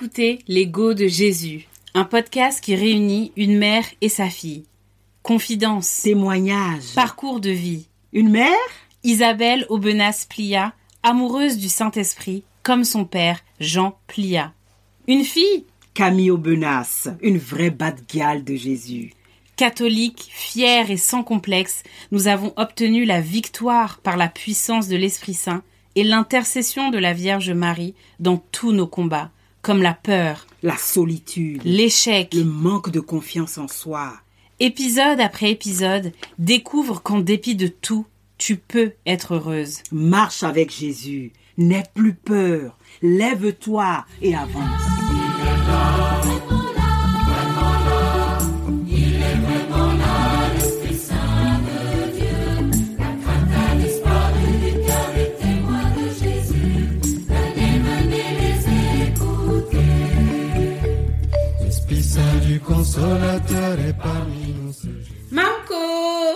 écoutez Les Go de Jésus, un podcast qui réunit une mère et sa fille. Confidence, Témoignage. parcours de vie. Une mère? Isabelle Aubenas Plia, amoureuse du Saint-Esprit, comme son père, Jean Plia. Une fille? Camille Aubenas, une vraie bad-gale de Jésus. catholique, fière et sans complexe, nous avons obtenu la victoire par la puissance de l'Esprit Saint et l'intercession de la Vierge Marie dans tous nos combats, comme la peur, La solitude. l'échec, Le manque de confiance en soi. Épisode après épisode, découvre qu'en dépit de tout, tu peux être heureuse. Marche avec Jésus. N'aie plus peur. Lève-toi et avance. L'Esprit Saint du Consolateur est parmi nous. Marco.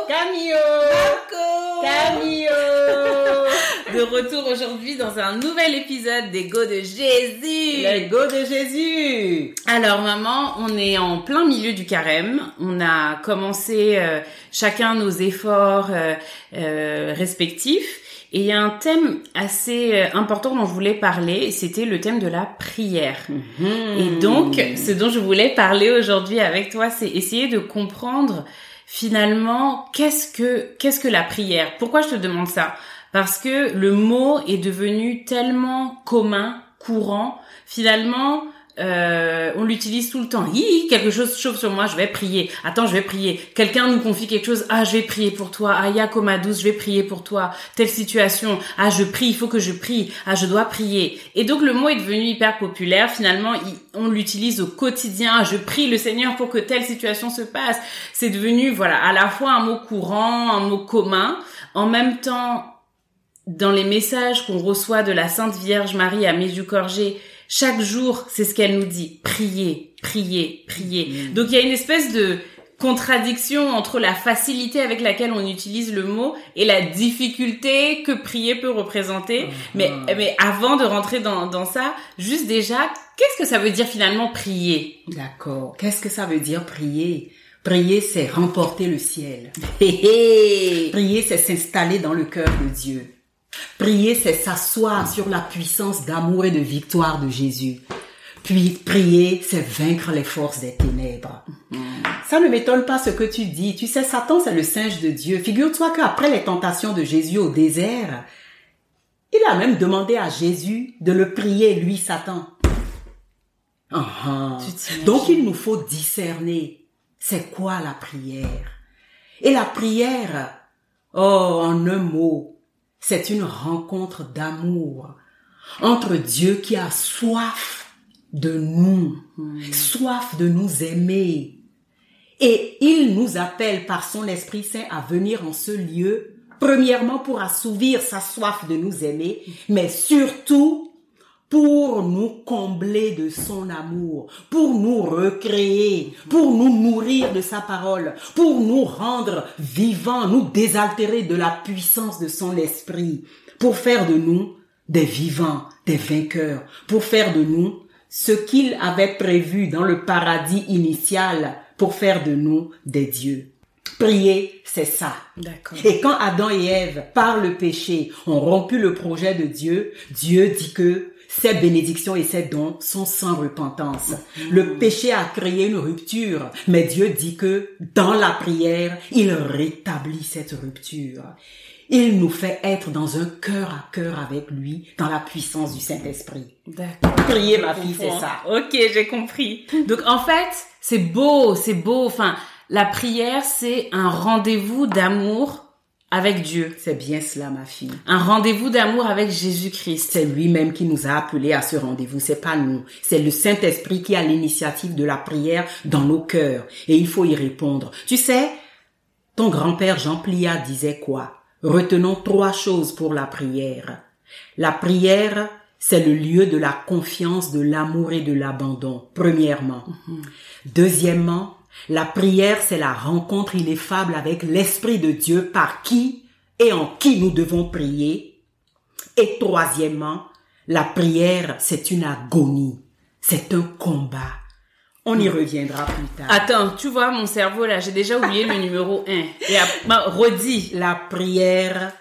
Camille Marco. Camille De retour aujourd'hui dans un nouvel épisode des Go de Jésus. Les go de Jésus. Alors maman, on est en plein milieu du carême. On a commencé euh, chacun nos efforts euh, euh, respectifs. Et il y a un thème assez euh, important dont je voulais parler, c'était le thème de la prière. Et donc, ce dont je voulais parler aujourd'hui avec toi, c'est essayer de comprendre finalement qu'est-ce que qu'est-ce que la prière? Pourquoi je te demande ça? Parce que le mot est devenu tellement commun, courant. Finalement, euh, on l'utilise tout le temps. Hi, quelque chose chauffe sur moi, je vais prier. Attends, je vais prier. Quelqu'un nous confie quelque chose. Ah, je vais prier pour toi. Ah, douce, je vais prier pour toi. Telle situation. Ah, je prie, il faut que je prie. Ah, je dois prier. Et donc le mot est devenu hyper populaire. Finalement, on l'utilise au quotidien. Ah, Je prie le Seigneur pour que telle situation se passe. C'est devenu, voilà, à la fois un mot courant, un mot commun. En même temps, dans les messages qu'on reçoit de la Sainte Vierge Marie à Medjugorje, chaque jour, c'est ce qu'elle nous dit. Priez, priez, priez. Donc il y a une espèce de contradiction entre la facilité avec laquelle on utilise le mot et la difficulté que prier peut représenter. Mais, mais avant de rentrer dans, dans ça, juste déjà, qu'est-ce que ça veut dire finalement prier? D'accord. Qu'est-ce que ça veut dire prier? Prier, c'est remporter le ciel. Prier, c'est s'installer dans le cœur de Dieu. Prier, c'est s'asseoir sur la puissance d'amour et de victoire de Jésus. Puis prier, c'est vaincre les forces des ténèbres. Ça ne m'étonne pas ce que tu dis. Tu sais, Satan, c'est le singe de Dieu. Figure-toi qu'après les tentations de Jésus au désert, il a même demandé à Jésus de le prier, lui, Satan. T'imagines? Donc il nous faut discerner c'est quoi la prière? Et la prière, oh, en un mot, c'est une rencontre d'amour entre Dieu qui a soif de nous, soif de nous aimer. Et il nous appelle par son Esprit Saint à venir en ce lieu, premièrement pour assouvir sa soif de nous aimer, mais surtout pour nous combler de son amour, pour nous recréer, pour nous nourrir de sa parole, pour nous rendre vivants, nous désaltérer de la puissance de son esprit, pour faire de nous des vivants, des vainqueurs, pour faire de nous ce qu'il avait prévu dans le paradis initial, pour faire de nous des dieux. Prier, c'est ça. D'accord. Et quand Adam et Ève, par le péché, ont rompu le projet de Dieu, Dieu dit que ses bénédictions et ses dons sont sans repentance. Le péché a créé une rupture, mais Dieu dit que dans la prière, il rétablit cette rupture. Il nous fait être dans un cœur à cœur avec lui, dans la puissance du Saint-Esprit. Prier, ma fille, c'est ça. Ok, j'ai compris. Donc en fait, c'est beau, c'est beau. Enfin, la prière, c'est un rendez-vous d'amour avec Dieu. C'est bien cela, ma fille. Un rendez-vous d'amour avec Jésus-Christ. C'est lui-même qui nous a appelés à ce rendez-vous. C'est pas nous. C'est le Saint-Esprit qui a l'initiative de la prière dans nos cœurs. Et il faut y répondre. Tu sais, ton grand-père Jean Pliat disait quoi? Retenons trois choses pour la prière. La prière, c'est le lieu de la confiance, de l'amour et de l'abandon, premièrement. Deuxièmement, la prière, c'est la rencontre ineffable avec l'Esprit de Dieu par qui et en qui nous devons prier. Et troisièmement, la prière, c'est une agonie, c'est un combat. On y reviendra plus tard. Attends, tu vois mon cerveau là, j'ai déjà oublié le numéro 1. Et à- bah, redis. La prière,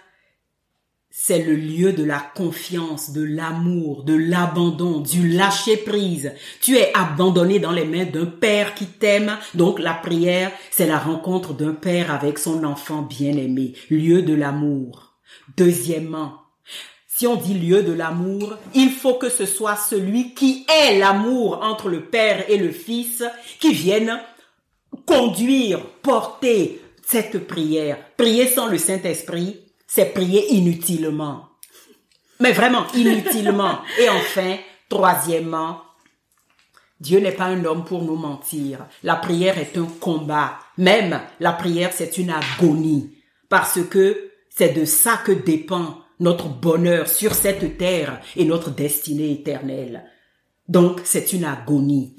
c'est le lieu de la confiance, de l'amour, de l'abandon, du lâcher prise. Tu es abandonné dans les mains d'un père qui t'aime. Donc la prière, c'est la rencontre d'un père avec son enfant bien-aimé, lieu de l'amour. Deuxièmement, si on dit lieu de l'amour, il faut que ce soit celui qui est l'amour entre le père et le fils qui vienne conduire, porter cette prière. Prier sans le Saint-Esprit, c'est prier inutilement. Mais vraiment, inutilement. Et enfin, troisièmement, Dieu n'est pas un homme pour nous mentir. La prière est un combat. Même la prière, c'est une agonie. Parce que c'est de ça que dépend notre bonheur sur cette terre et notre destinée éternelle. Donc, c'est une agonie.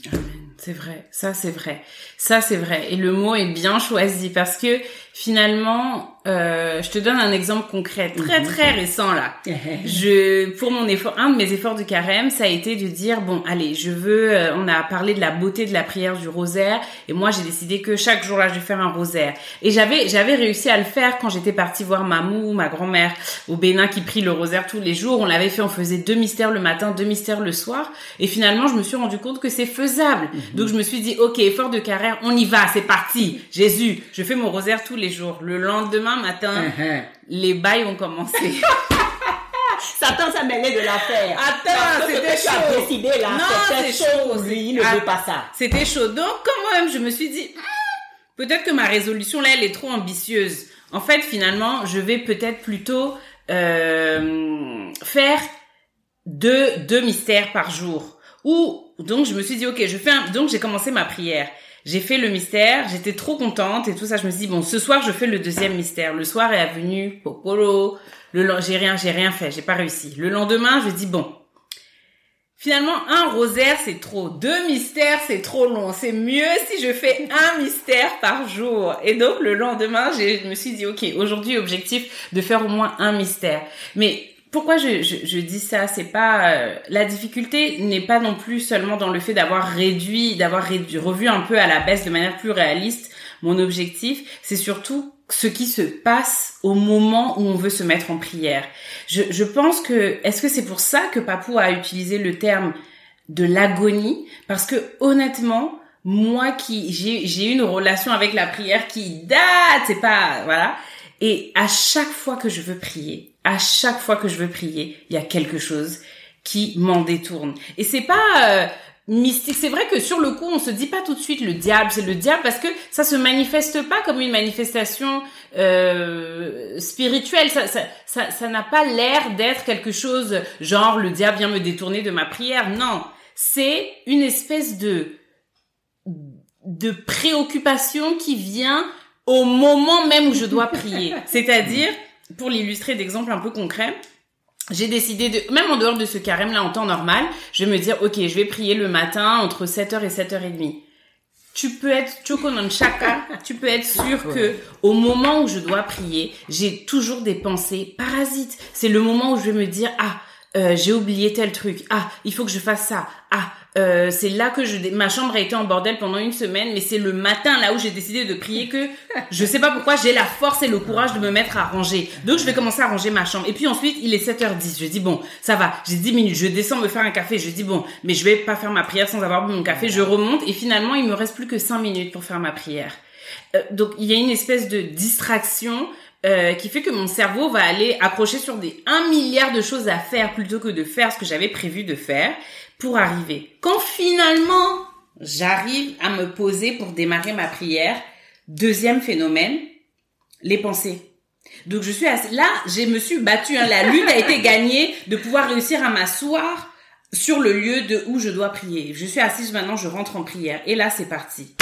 C'est vrai, ça c'est vrai, ça c'est vrai. Et le mot est bien choisi parce que finalement, euh, je te donne un exemple concret, très très récent là. Je, pour mon effort, un de mes efforts de carême, ça a été de dire bon, allez, je veux. euh, on a parlé de la beauté de la prière du rosaire, et moi j'ai décidé que chaque jour là, je vais faire un rosaire. Et j'avais j'avais réussi à le faire quand j'étais partie voir Mamou, ma grand-mère au Bénin qui prie le rosaire tous les jours. On l'avait fait, on faisait deux mystères le matin, deux mystères le soir, et finalement je me suis rendu compte que c'est faisable. Donc je me suis dit ok, effort de carrière, on y va, c'est parti. Jésus, je fais mon rosaire tous les jours. Le lendemain matin, les bails ont commencé. Satan s'est mêlé de l'affaire. Attends, c'était que tu as chaud. décidé là, Non, c'est c'est cette chaud. il ne Ah. veut pas ça. C'était chaud. Donc, quand même, je me suis dit, Hmm, peut-être que ma résolution là, elle est trop ambitieuse. En fait, finalement, je vais peut-être plutôt euh, faire deux deux mystères par jour. Ou donc je me suis dit, ok, je fais un. Donc j'ai commencé ma prière. J'ai fait le mystère, j'étais trop contente et tout ça. Je me suis dit bon, ce soir je fais le deuxième mystère. Le soir est venu Popolo. Le j'ai rien, j'ai rien fait, j'ai pas réussi. Le lendemain, je dis bon, Finalement, un rosaire, c'est trop. Deux mystères, c'est trop long. C'est mieux si je fais un mystère par jour. Et donc, le lendemain, je me suis dit, OK, aujourd'hui, objectif de faire au moins un mystère. Mais pourquoi je, je, je dis ça? C'est pas euh, la difficulté n'est pas non plus seulement dans le fait d'avoir réduit, d'avoir réduit, revu un peu à la baisse de manière plus réaliste mon objectif. C'est surtout ce qui se passe au moment où on veut se mettre en prière. Je, je pense que est-ce que c'est pour ça que Papou a utilisé le terme de l'agonie? Parce que honnêtement moi qui j'ai j'ai une relation avec la prière qui date c'est pas voilà et à chaque fois que je veux prier à chaque fois que je veux prier il y a quelque chose qui m'en détourne. Et c'est pas euh, mystique. C'est vrai que sur le coup on se dit pas tout de suite le diable c'est le diable parce que ça se manifeste pas comme une manifestation euh, spirituelle. Ça ça ça ça n'a pas l'air d'être quelque chose genre le diable vient me détourner de ma prière. Non. C'est une espèce de de préoccupation qui vient au moment même où je dois prier. C'est-à-dire, pour l'illustrer d'exemples un peu concrets, j'ai décidé de, même en dehors de ce carême-là, en temps normal, je vais me dire, ok, je vais prier le matin entre 7h et 7h30. Tu peux être tu peux être sûr que au moment où je dois prier, j'ai toujours des pensées parasites. C'est le moment où je vais me dire ah euh, j'ai oublié tel truc. Ah, il faut que je fasse ça. Ah, euh, c'est là que je ma chambre a été en bordel pendant une semaine, mais c'est le matin là où j'ai décidé de prier que je sais pas pourquoi j'ai la force et le courage de me mettre à ranger. Donc je vais commencer à ranger ma chambre. Et puis ensuite, il est 7h10. Je dis bon, ça va, j'ai 10 minutes, je descends me faire un café. Je dis bon, mais je vais pas faire ma prière sans avoir bu mon café. Je remonte et finalement, il me reste plus que 5 minutes pour faire ma prière. Euh, donc il y a une espèce de distraction euh, qui fait que mon cerveau va aller accrocher sur des 1 milliard de choses à faire plutôt que de faire ce que j'avais prévu de faire pour arriver. Quand finalement j'arrive à me poser pour démarrer ma prière, deuxième phénomène, les pensées. Donc je suis assez... là, je me suis battue. hein. La lutte a été gagnée de pouvoir réussir à m'asseoir sur le lieu de où je dois prier. Je suis assise maintenant, je rentre en prière. Et là, c'est parti.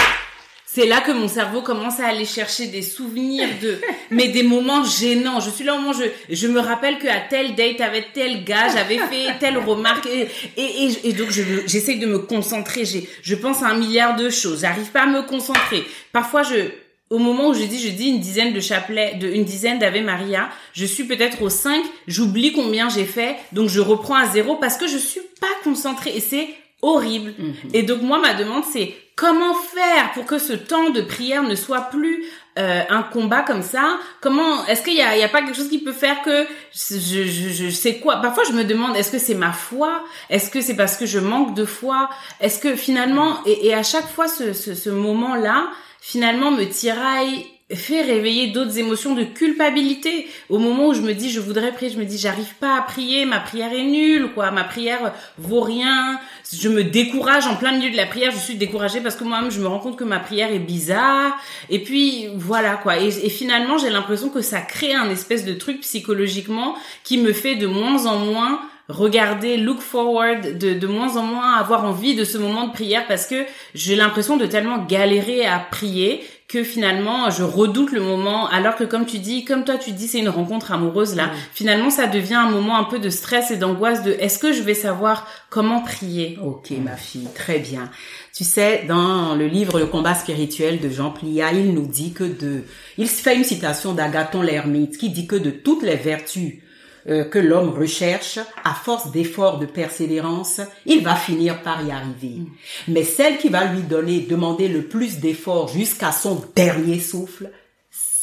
C'est là que mon cerveau commence à aller chercher des souvenirs de, mais des moments gênants. Je suis là au moment je, je me rappelle qu'à telle date avec tel gars, j'avais fait telle remarque et, et, et, donc je, j'essaye de me concentrer. Je pense à un milliard de choses. J'arrive pas à me concentrer. Parfois, je, au moment où je dis, je dis une dizaine de chapelets, de, une dizaine d'Ave Maria, je suis peut-être au 5, j'oublie combien j'ai fait, donc je reprends à zéro parce que je suis pas concentrée et c'est horrible. Et donc moi, ma demande, c'est comment faire pour que ce temps de prière ne soit plus euh, un combat comme ça? Comment Est-ce qu'il y a, il y a pas quelque chose qui peut faire que je, je, je sais quoi? Parfois, je me demande est-ce que c'est ma foi? Est-ce que c'est parce que je manque de foi? Est-ce que finalement, et, et à chaque fois, ce, ce, ce moment-là, finalement, me tiraille fait réveiller d'autres émotions de culpabilité? Au moment où je me dis je voudrais prier, je me dis j'arrive pas à prier, ma prière est nulle, quoi, ma prière vaut rien. Je me décourage en plein milieu de la prière, je suis découragée parce que moi-même je me rends compte que ma prière est bizarre. Et puis voilà quoi. Et, finalement j'ai l'impression que ça crée un espèce de truc psychologiquement qui me fait de moins en moins regarder, look forward, de moins en moins avoir envie de ce moment de prière parce que j'ai l'impression de tellement galérer à prier que finalement je redoute le moment alors que comme tu dis comme toi tu dis c'est une rencontre amoureuse là finalement ça devient un moment un peu de stress et d'angoisse de est-ce que je vais savoir comment prier? Ok, ma fille, très bien. Tu sais, dans le livre Le combat spirituel de Jean Plia, il nous dit que de, il fait une citation d'Agathon l'ermite qui dit que de toutes les vertus euh, que l'homme recherche, à force d'efforts, de persévérance, il va finir par y arriver. Mais celle qui va lui donner, demander le plus d'efforts jusqu'à son dernier souffle,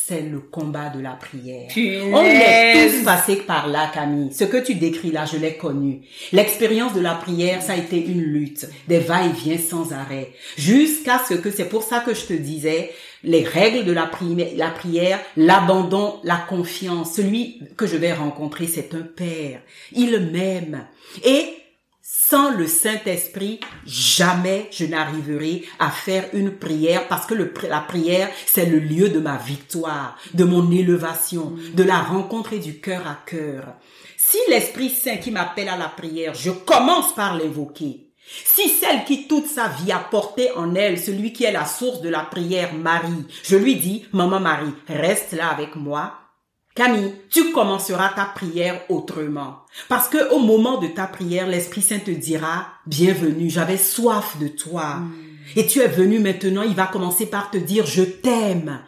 c'est le combat de la prière. On est tous passés par là, Camille. Ce que tu décris là, je l'ai connu. L'expérience de la prière, ça a été une lutte, des va-et-vient sans arrêt, jusqu'à ce que, c'est pour ça que je te disais, les règles de la, pri- la prière, l'abandon, la confiance. Celui que je vais rencontrer, c'est un père. Il m'aime. Et sans le Saint-Esprit, jamais je n'arriverai à faire une prière parce que la prière, c'est le lieu de ma victoire, de mon élévation, de la rencontre du cœur à cœur. Si l'Esprit Saint qui m'appelle à la prière, je commence par l'invoquer. Si celle qui toute sa vie a porté en elle celui qui est la source de la prière, Marie, je lui dis, Maman Marie, reste là avec moi, Camille, tu commenceras ta prière autrement. Parce que au moment de ta prière, l'Esprit Saint te dira, bienvenue, j'avais soif de toi. Et tu es venu maintenant, il va commencer par te dire, je t'aime.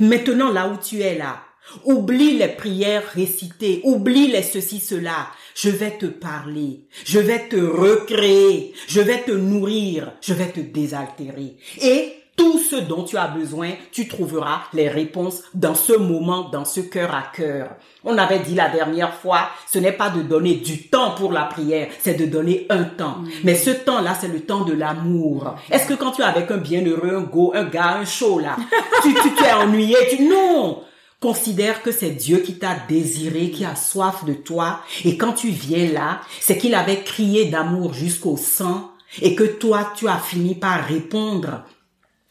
Maintenant, là où tu es là, oublie les prières récitées, oublie les ceci, cela. Je vais te parler, je vais te recréer, je vais te nourrir, je vais te désaltérer. Et tout ce dont tu as besoin, tu trouveras les réponses dans ce moment, dans ce cœur à cœur. On avait dit la dernière fois, ce n'est pas de donner du temps pour la prière, c'est de donner un temps. Mais ce temps-là, c'est le temps de l'amour. Est-ce que quand tu es avec un bienheureux, un go, un gars, un chaud là, tu, tu t'es ennuyé, tu, non! Considère que c'est Dieu qui t'a désiré, qui a soif de toi. Et quand tu viens là, c'est qu'il avait crié d'amour jusqu'au sang et que toi, tu as fini par répondre.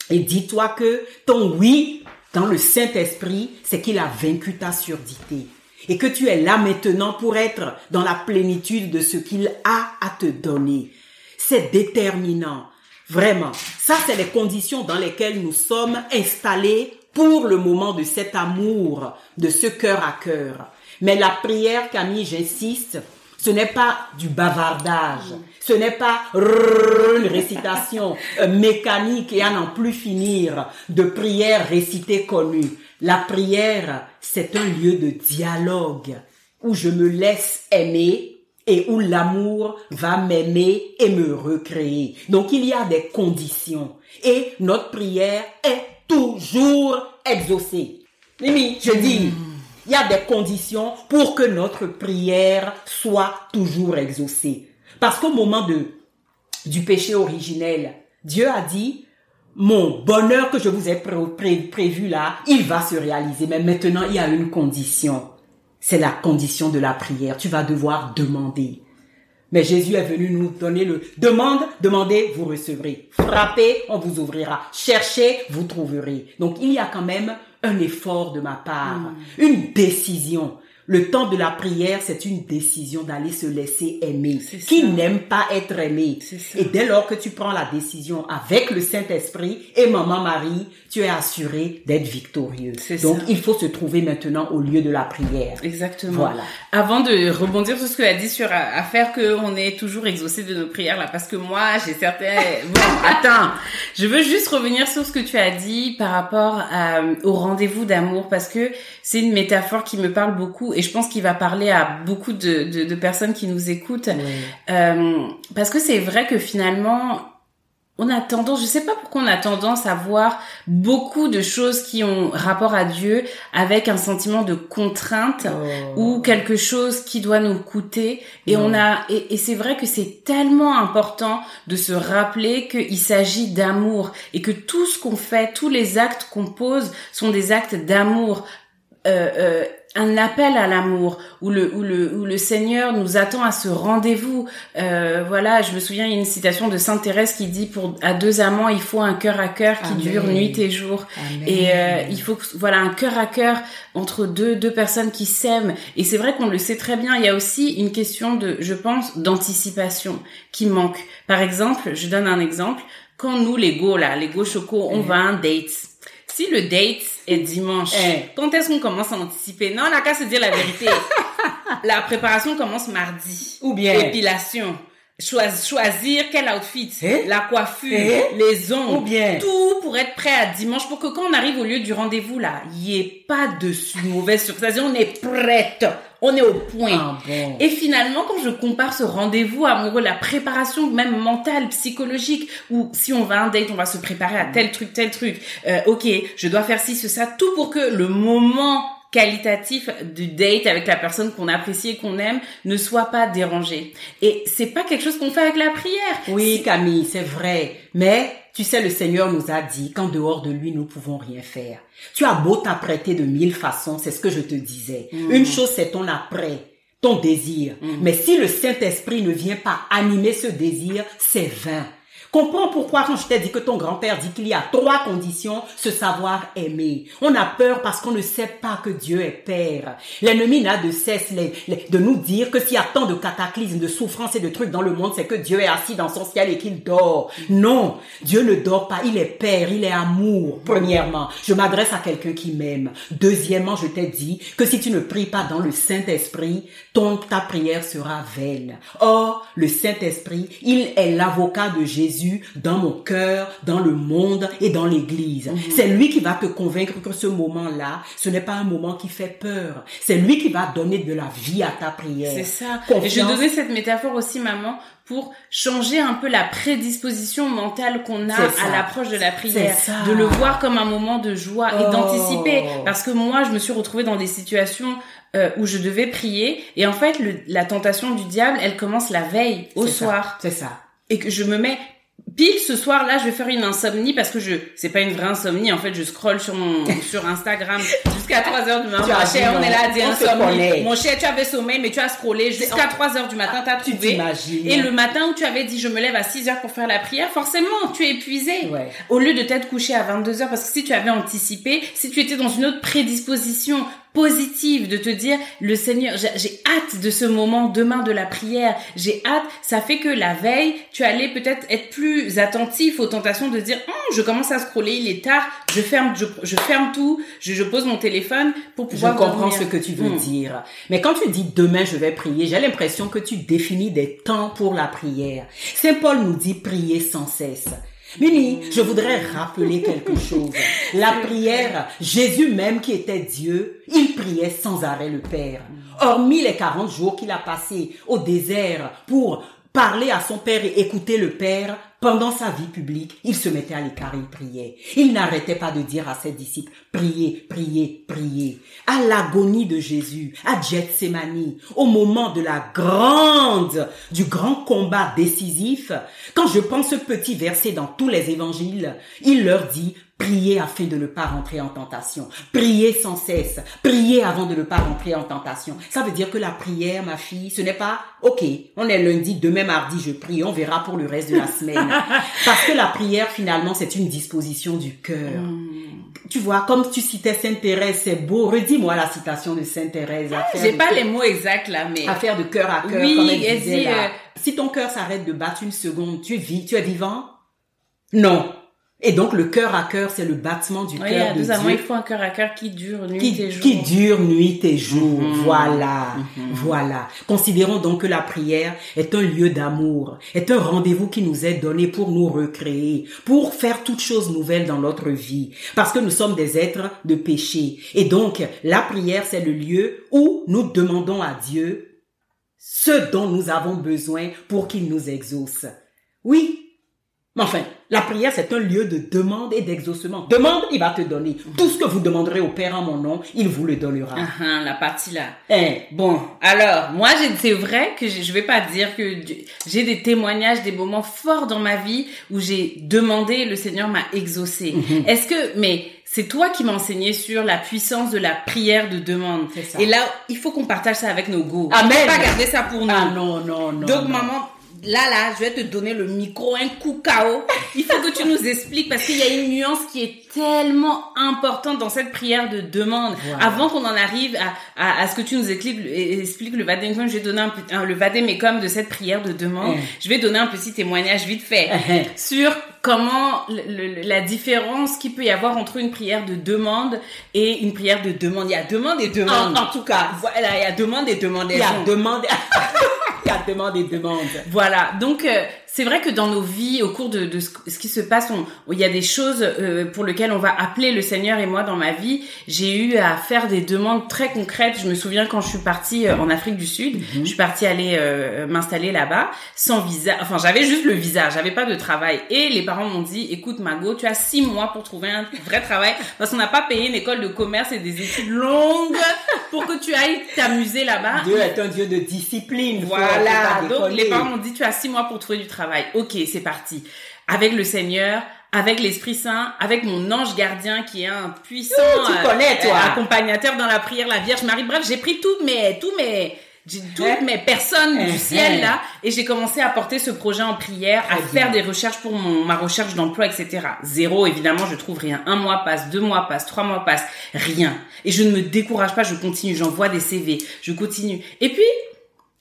Et dis-toi que ton oui dans le Saint-Esprit, c'est qu'il a vaincu ta surdité. Et que tu es là maintenant pour être dans la plénitude de ce qu'il a à te donner. C'est déterminant. Vraiment. Ça, c'est les conditions dans lesquelles nous sommes installés pour le moment de cet amour, de ce cœur à cœur. Mais la prière, Camille, j'insiste, ce n'est pas du bavardage. Ce n'est pas une récitation euh, mécanique et à n'en plus finir de prières récitées connues. La prière, c'est un lieu de dialogue où je me laisse aimer et où l'amour va m'aimer et me recréer. Donc il y a des conditions et notre prière est toujours exaucée. Mimi, je dis, il y a des conditions pour que notre prière soit toujours exaucée. Parce qu'au moment de, du péché originel, Dieu a dit, mon bonheur que je vous ai pré- pré- prévu là, il va se réaliser. Mais maintenant, il y a une condition. C'est la condition de la prière. Tu vas devoir demander. Mais Jésus est venu nous donner le demande, demandez, vous recevrez. Frappez, on vous ouvrira. Cherchez, vous trouverez. Donc il y a quand même un effort de ma part, une décision. Le temps de la prière, c'est une décision d'aller se laisser aimer. C'est Qui n'aime pas être aimé? C'est ça. Et dès lors que tu prends la décision avec le Saint-Esprit et Maman Marie, tu es assuré d'être victorieux. C'est Donc, ça. il faut se trouver maintenant au lieu de la prière. Exactement. Voilà. Avant de rebondir sur ce que tu as dit sur à, à faire qu'on est toujours exaucé de nos prières là, parce que moi j'ai certains. Bon, attends, je veux juste revenir sur ce que tu as dit par rapport à- au rendez-vous d'amour, parce que c'est une métaphore qui me parle beaucoup et je pense qu'il va parler à beaucoup de, de, de personnes qui nous écoutent. Euh, parce que c'est vrai que finalement, on a tendance, je sais pas pourquoi on a tendance à voir beaucoup de choses qui ont rapport à Dieu avec un sentiment de contrainte Oh. ou quelque chose qui doit nous coûter et Non. on a et, et c'est vrai que c'est tellement important de se rappeler qu'il s'agit d'amour et que tout ce qu'on fait, tous les actes qu'on pose sont des actes d'amour. Euh, euh, un appel à l'amour où le où le où le Seigneur nous attend à ce rendez-vous. Euh, voilà, je me souviens il y a une citation de Sainte Thérèse qui dit pour à deux amants il faut un cœur à cœur qui Amen. dure nuit et jour. Amen. Et euh, il faut voilà un cœur à cœur entre deux deux personnes qui s'aiment. Et c'est vrai qu'on le sait très bien. Il y a aussi une question de, je pense, d'anticipation qui manque. Par exemple, je donne un exemple. Quand nous les go là, les go choco, on va à un date. Si le date est dimanche, Eh. quand est-ce qu'on commence à anticiper? Non, on a qu'à se dire la vérité. la préparation commence mardi. Ou bien. Épilation. Chois- choisir quel outfit, Eh? la coiffure, Eh? les ongles, Ou bien? tout pour être prêt à dimanche pour que quand on arrive au lieu du rendez-vous là, il n'y ait pas de mauvaise surprise. On est prête, on est au point. Ah bon. Et finalement, quand je compare ce rendez-vous amoureux, la préparation même mentale, psychologique, ou si on va à un date, on va se préparer à tel truc, tel truc. Euh, ok, je dois faire ci, ce, ça, tout pour que le moment qualitatif du date avec la personne qu'on apprécie et qu'on aime ne soit pas dérangé. Et c'est pas quelque chose qu'on fait avec la prière. Oui, Camille, c'est vrai. Mais, tu sais, le Seigneur nous a dit qu'en dehors de lui, nous pouvons rien faire. Tu as beau t'apprêter de mille façons, c'est ce que je te disais. Une chose, c'est ton après, ton désir. Mais si le Saint-Esprit ne vient pas animer ce désir, c'est vain. Comprends pourquoi quand je t'ai dit que ton grand-père dit qu'il y a trois conditions, ce savoir aimer. On a peur parce qu'on ne sait pas que Dieu est Père. L'ennemi n'a de cesse de nous dire que s'il y a tant de cataclysmes, de souffrances et de trucs dans le monde, c'est que Dieu est assis dans son ciel et qu'il dort. Non, Dieu ne dort pas. Il est Père, il est amour. Premièrement, je m'adresse à quelqu'un qui m'aime. Deuxièmement, je t'ai dit que si tu ne pries pas dans le Saint-Esprit, ta prière sera vaine. Or, le Saint-Esprit, il est l'avocat de Jésus dans mon cœur, dans le monde et dans l'église. C'est lui qui va te convaincre que ce moment-là, ce n'est pas un moment qui fait peur. C'est lui qui va donner de la vie à ta prière. C'est ça. Et je donnais cette métaphore aussi, maman, pour changer un peu la prédisposition mentale qu'on a à l'approche de la prière. C'est ça. De le voir comme un moment de joie et Oh. d'anticiper. Parce que moi, je me suis retrouvée dans des situations euh, où je devais prier. Et en fait, le- la tentation du diable, elle commence la veille, au soir. C'est ça. Et que je me mets pile ce soir là je vais faire une insomnie parce que je c'est pas une vraie insomnie. En fait je scrolle sur mon sur Instagram jusqu'à 3 heures du matin. Tu as cher on est là à dire insomnie. mon cher tu avais sommeil mais tu as scrollé jusqu'à 3 heures du matin t'as Tu trouvé. et le matin où tu avais dit je me lève à 6 heures pour faire la prière forcément tu es épuisé. Ouais. au lieu de t'être couché à 22 heures parce que si tu avais anticipé si tu étais dans une autre prédisposition positive de te dire le Seigneur j'ai hâte de ce moment demain de la prière j'ai hâte ça fait que la veille tu allais peut-être être plus attentif aux tentations de dire Hum, je commence à scroller il est tard je ferme je, je ferme tout je, je pose mon téléphone pour Je pouvoir comprends dormir. ce que tu veux Hum. dire. Mais quand tu dis demain je vais prier, j'ai l'impression que tu définis des temps pour la prière. Saint Paul nous dit prier sans cesse. Mimi, je voudrais rappeler quelque chose. La prière, Jésus même qui était Dieu, il priait sans arrêt le Père. Hormis les 40 jours qu'il a passés au désert pour parler à son Père et écouter le Père, pendant sa vie publique, il se mettait à l'écart il priait. Il n'arrêtait pas de dire à ses disciples, priez, priez, priez. À l'agonie de Jésus, à Gethsemane, au moment de la grande, du grand combat décisif, quand je pense ce petit verset dans tous les évangiles, il leur dit, Priez afin de ne pas rentrer en tentation. Priez sans cesse. Priez avant de ne pas rentrer en tentation. Ça veut dire que la prière, ma fille, ce n'est pas, ok, on est lundi, demain mardi, je prie, on verra pour le reste de la semaine. Parce que la prière, finalement, c'est une disposition du cœur. Mm. Tu vois, comme tu citais Sainte Thérèse, c'est beau. Redis-moi la citation de Sainte Thérèse. faire J'ai pas les mots exacts là, mais à faire de cœur à cœur, Oui, comme elle disait là. euh, Si ton cœur s'arrête de battre une seconde, tu es, vi- tu es vivant? Non. Et donc, le cœur à cœur, c'est le battement du Oui, cœur de deux amants, Dieu il faut un cœur à cœur qui dure nuit qui, et jour. qui dure nuit et jour. Mhm. Voilà, voilà. Considérons donc que la prière est un lieu d'amour, est un rendez-vous qui nous est donné pour nous recréer, pour faire toutes choses nouvelles dans notre vie, parce que nous sommes des êtres de péché. Et donc, la prière, c'est le lieu où nous demandons à Dieu ce dont nous avons besoin pour qu'il nous exauce. Oui, mais enfin, la prière, c'est un lieu de demande et d'exaucement. Demande, il va te donner. Tout ce que vous demanderez au Père en mon nom, il vous le donnera. Ah, ah, la partie là. Hein, Bon, alors, moi, c'est vrai que je je vais pas dire que j'ai des témoignages, des moments forts dans ma vie où j'ai demandé et le Seigneur m'a exaucé. Mhm. Est-ce que, mais c'est toi qui m'as enseigné sur la puissance de la prière de demande. C'est ça. Et là, il faut qu'on partage ça avec nos go. Amen. On peut pas garder ça pour nous. Ah non, non, non. Donc, non. maman, là, là, je vais te donner le micro, un coup KO. Il faut que tu nous expliques parce qu'il y a une nuance qui est tellement importante dans cette prière de demande. Avant qu'on en arrive à, à, à ce que tu nous expliques, expliques le vademecum, je vais donner un, petit- un- le vademecum de cette prière de demande. Mm. Je vais donner un petit témoignage vite fait Mhm. sur comment le- le- la différence qu'il peut y avoir entre une prière de demande et une prière de demande. Il y a demande et demande. En, en tout cas, Voilà, il y a demande et demande. il y a demande, il y a demande et demande. voilà, donc euh, c'est vrai que dans nos vies, au cours de, de ce, ce qui se passe, on- il y a des choses euh, pour lesquelles on va appeler le Seigneur. Et moi, dans ma vie, j'ai eu à faire des demandes très concrètes. Je me souviens quand je suis partie euh, en Afrique du Sud, je suis partie aller euh, m'installer là-bas sans visa. Enfin, j'avais juste le visa, j'avais pas de travail. Et les parents m'ont dit, écoute Mago, tu as six mois pour trouver un vrai travail parce qu'on n'a pas payé une école de commerce et des études longues pour que tu ailles t'amuser là-bas. Dieu est un Dieu de discipline. faut- Voilà, donc les parents m'ont dit tu as six mois pour trouver du travail. Ok, c'est parti. Avec le Seigneur, avec l'Esprit Saint, avec mon ange gardien qui est un puissant Ouh, tu connais, toi. accompagnateur dans la prière, la Vierge Marie. Bref, j'ai pris toutes mes, tous mes, toutes mes personnes du ciel hein. là et j'ai commencé à porter ce projet en prière, à faire bien. des recherches pour mon, ma recherche d'emploi, etc. Zéro, évidemment, je trouve rien. Un mois passe, deux mois passe, trois mois passe, rien. Et je ne me décourage pas, je continue, j'envoie des CV, je continue. Et puis,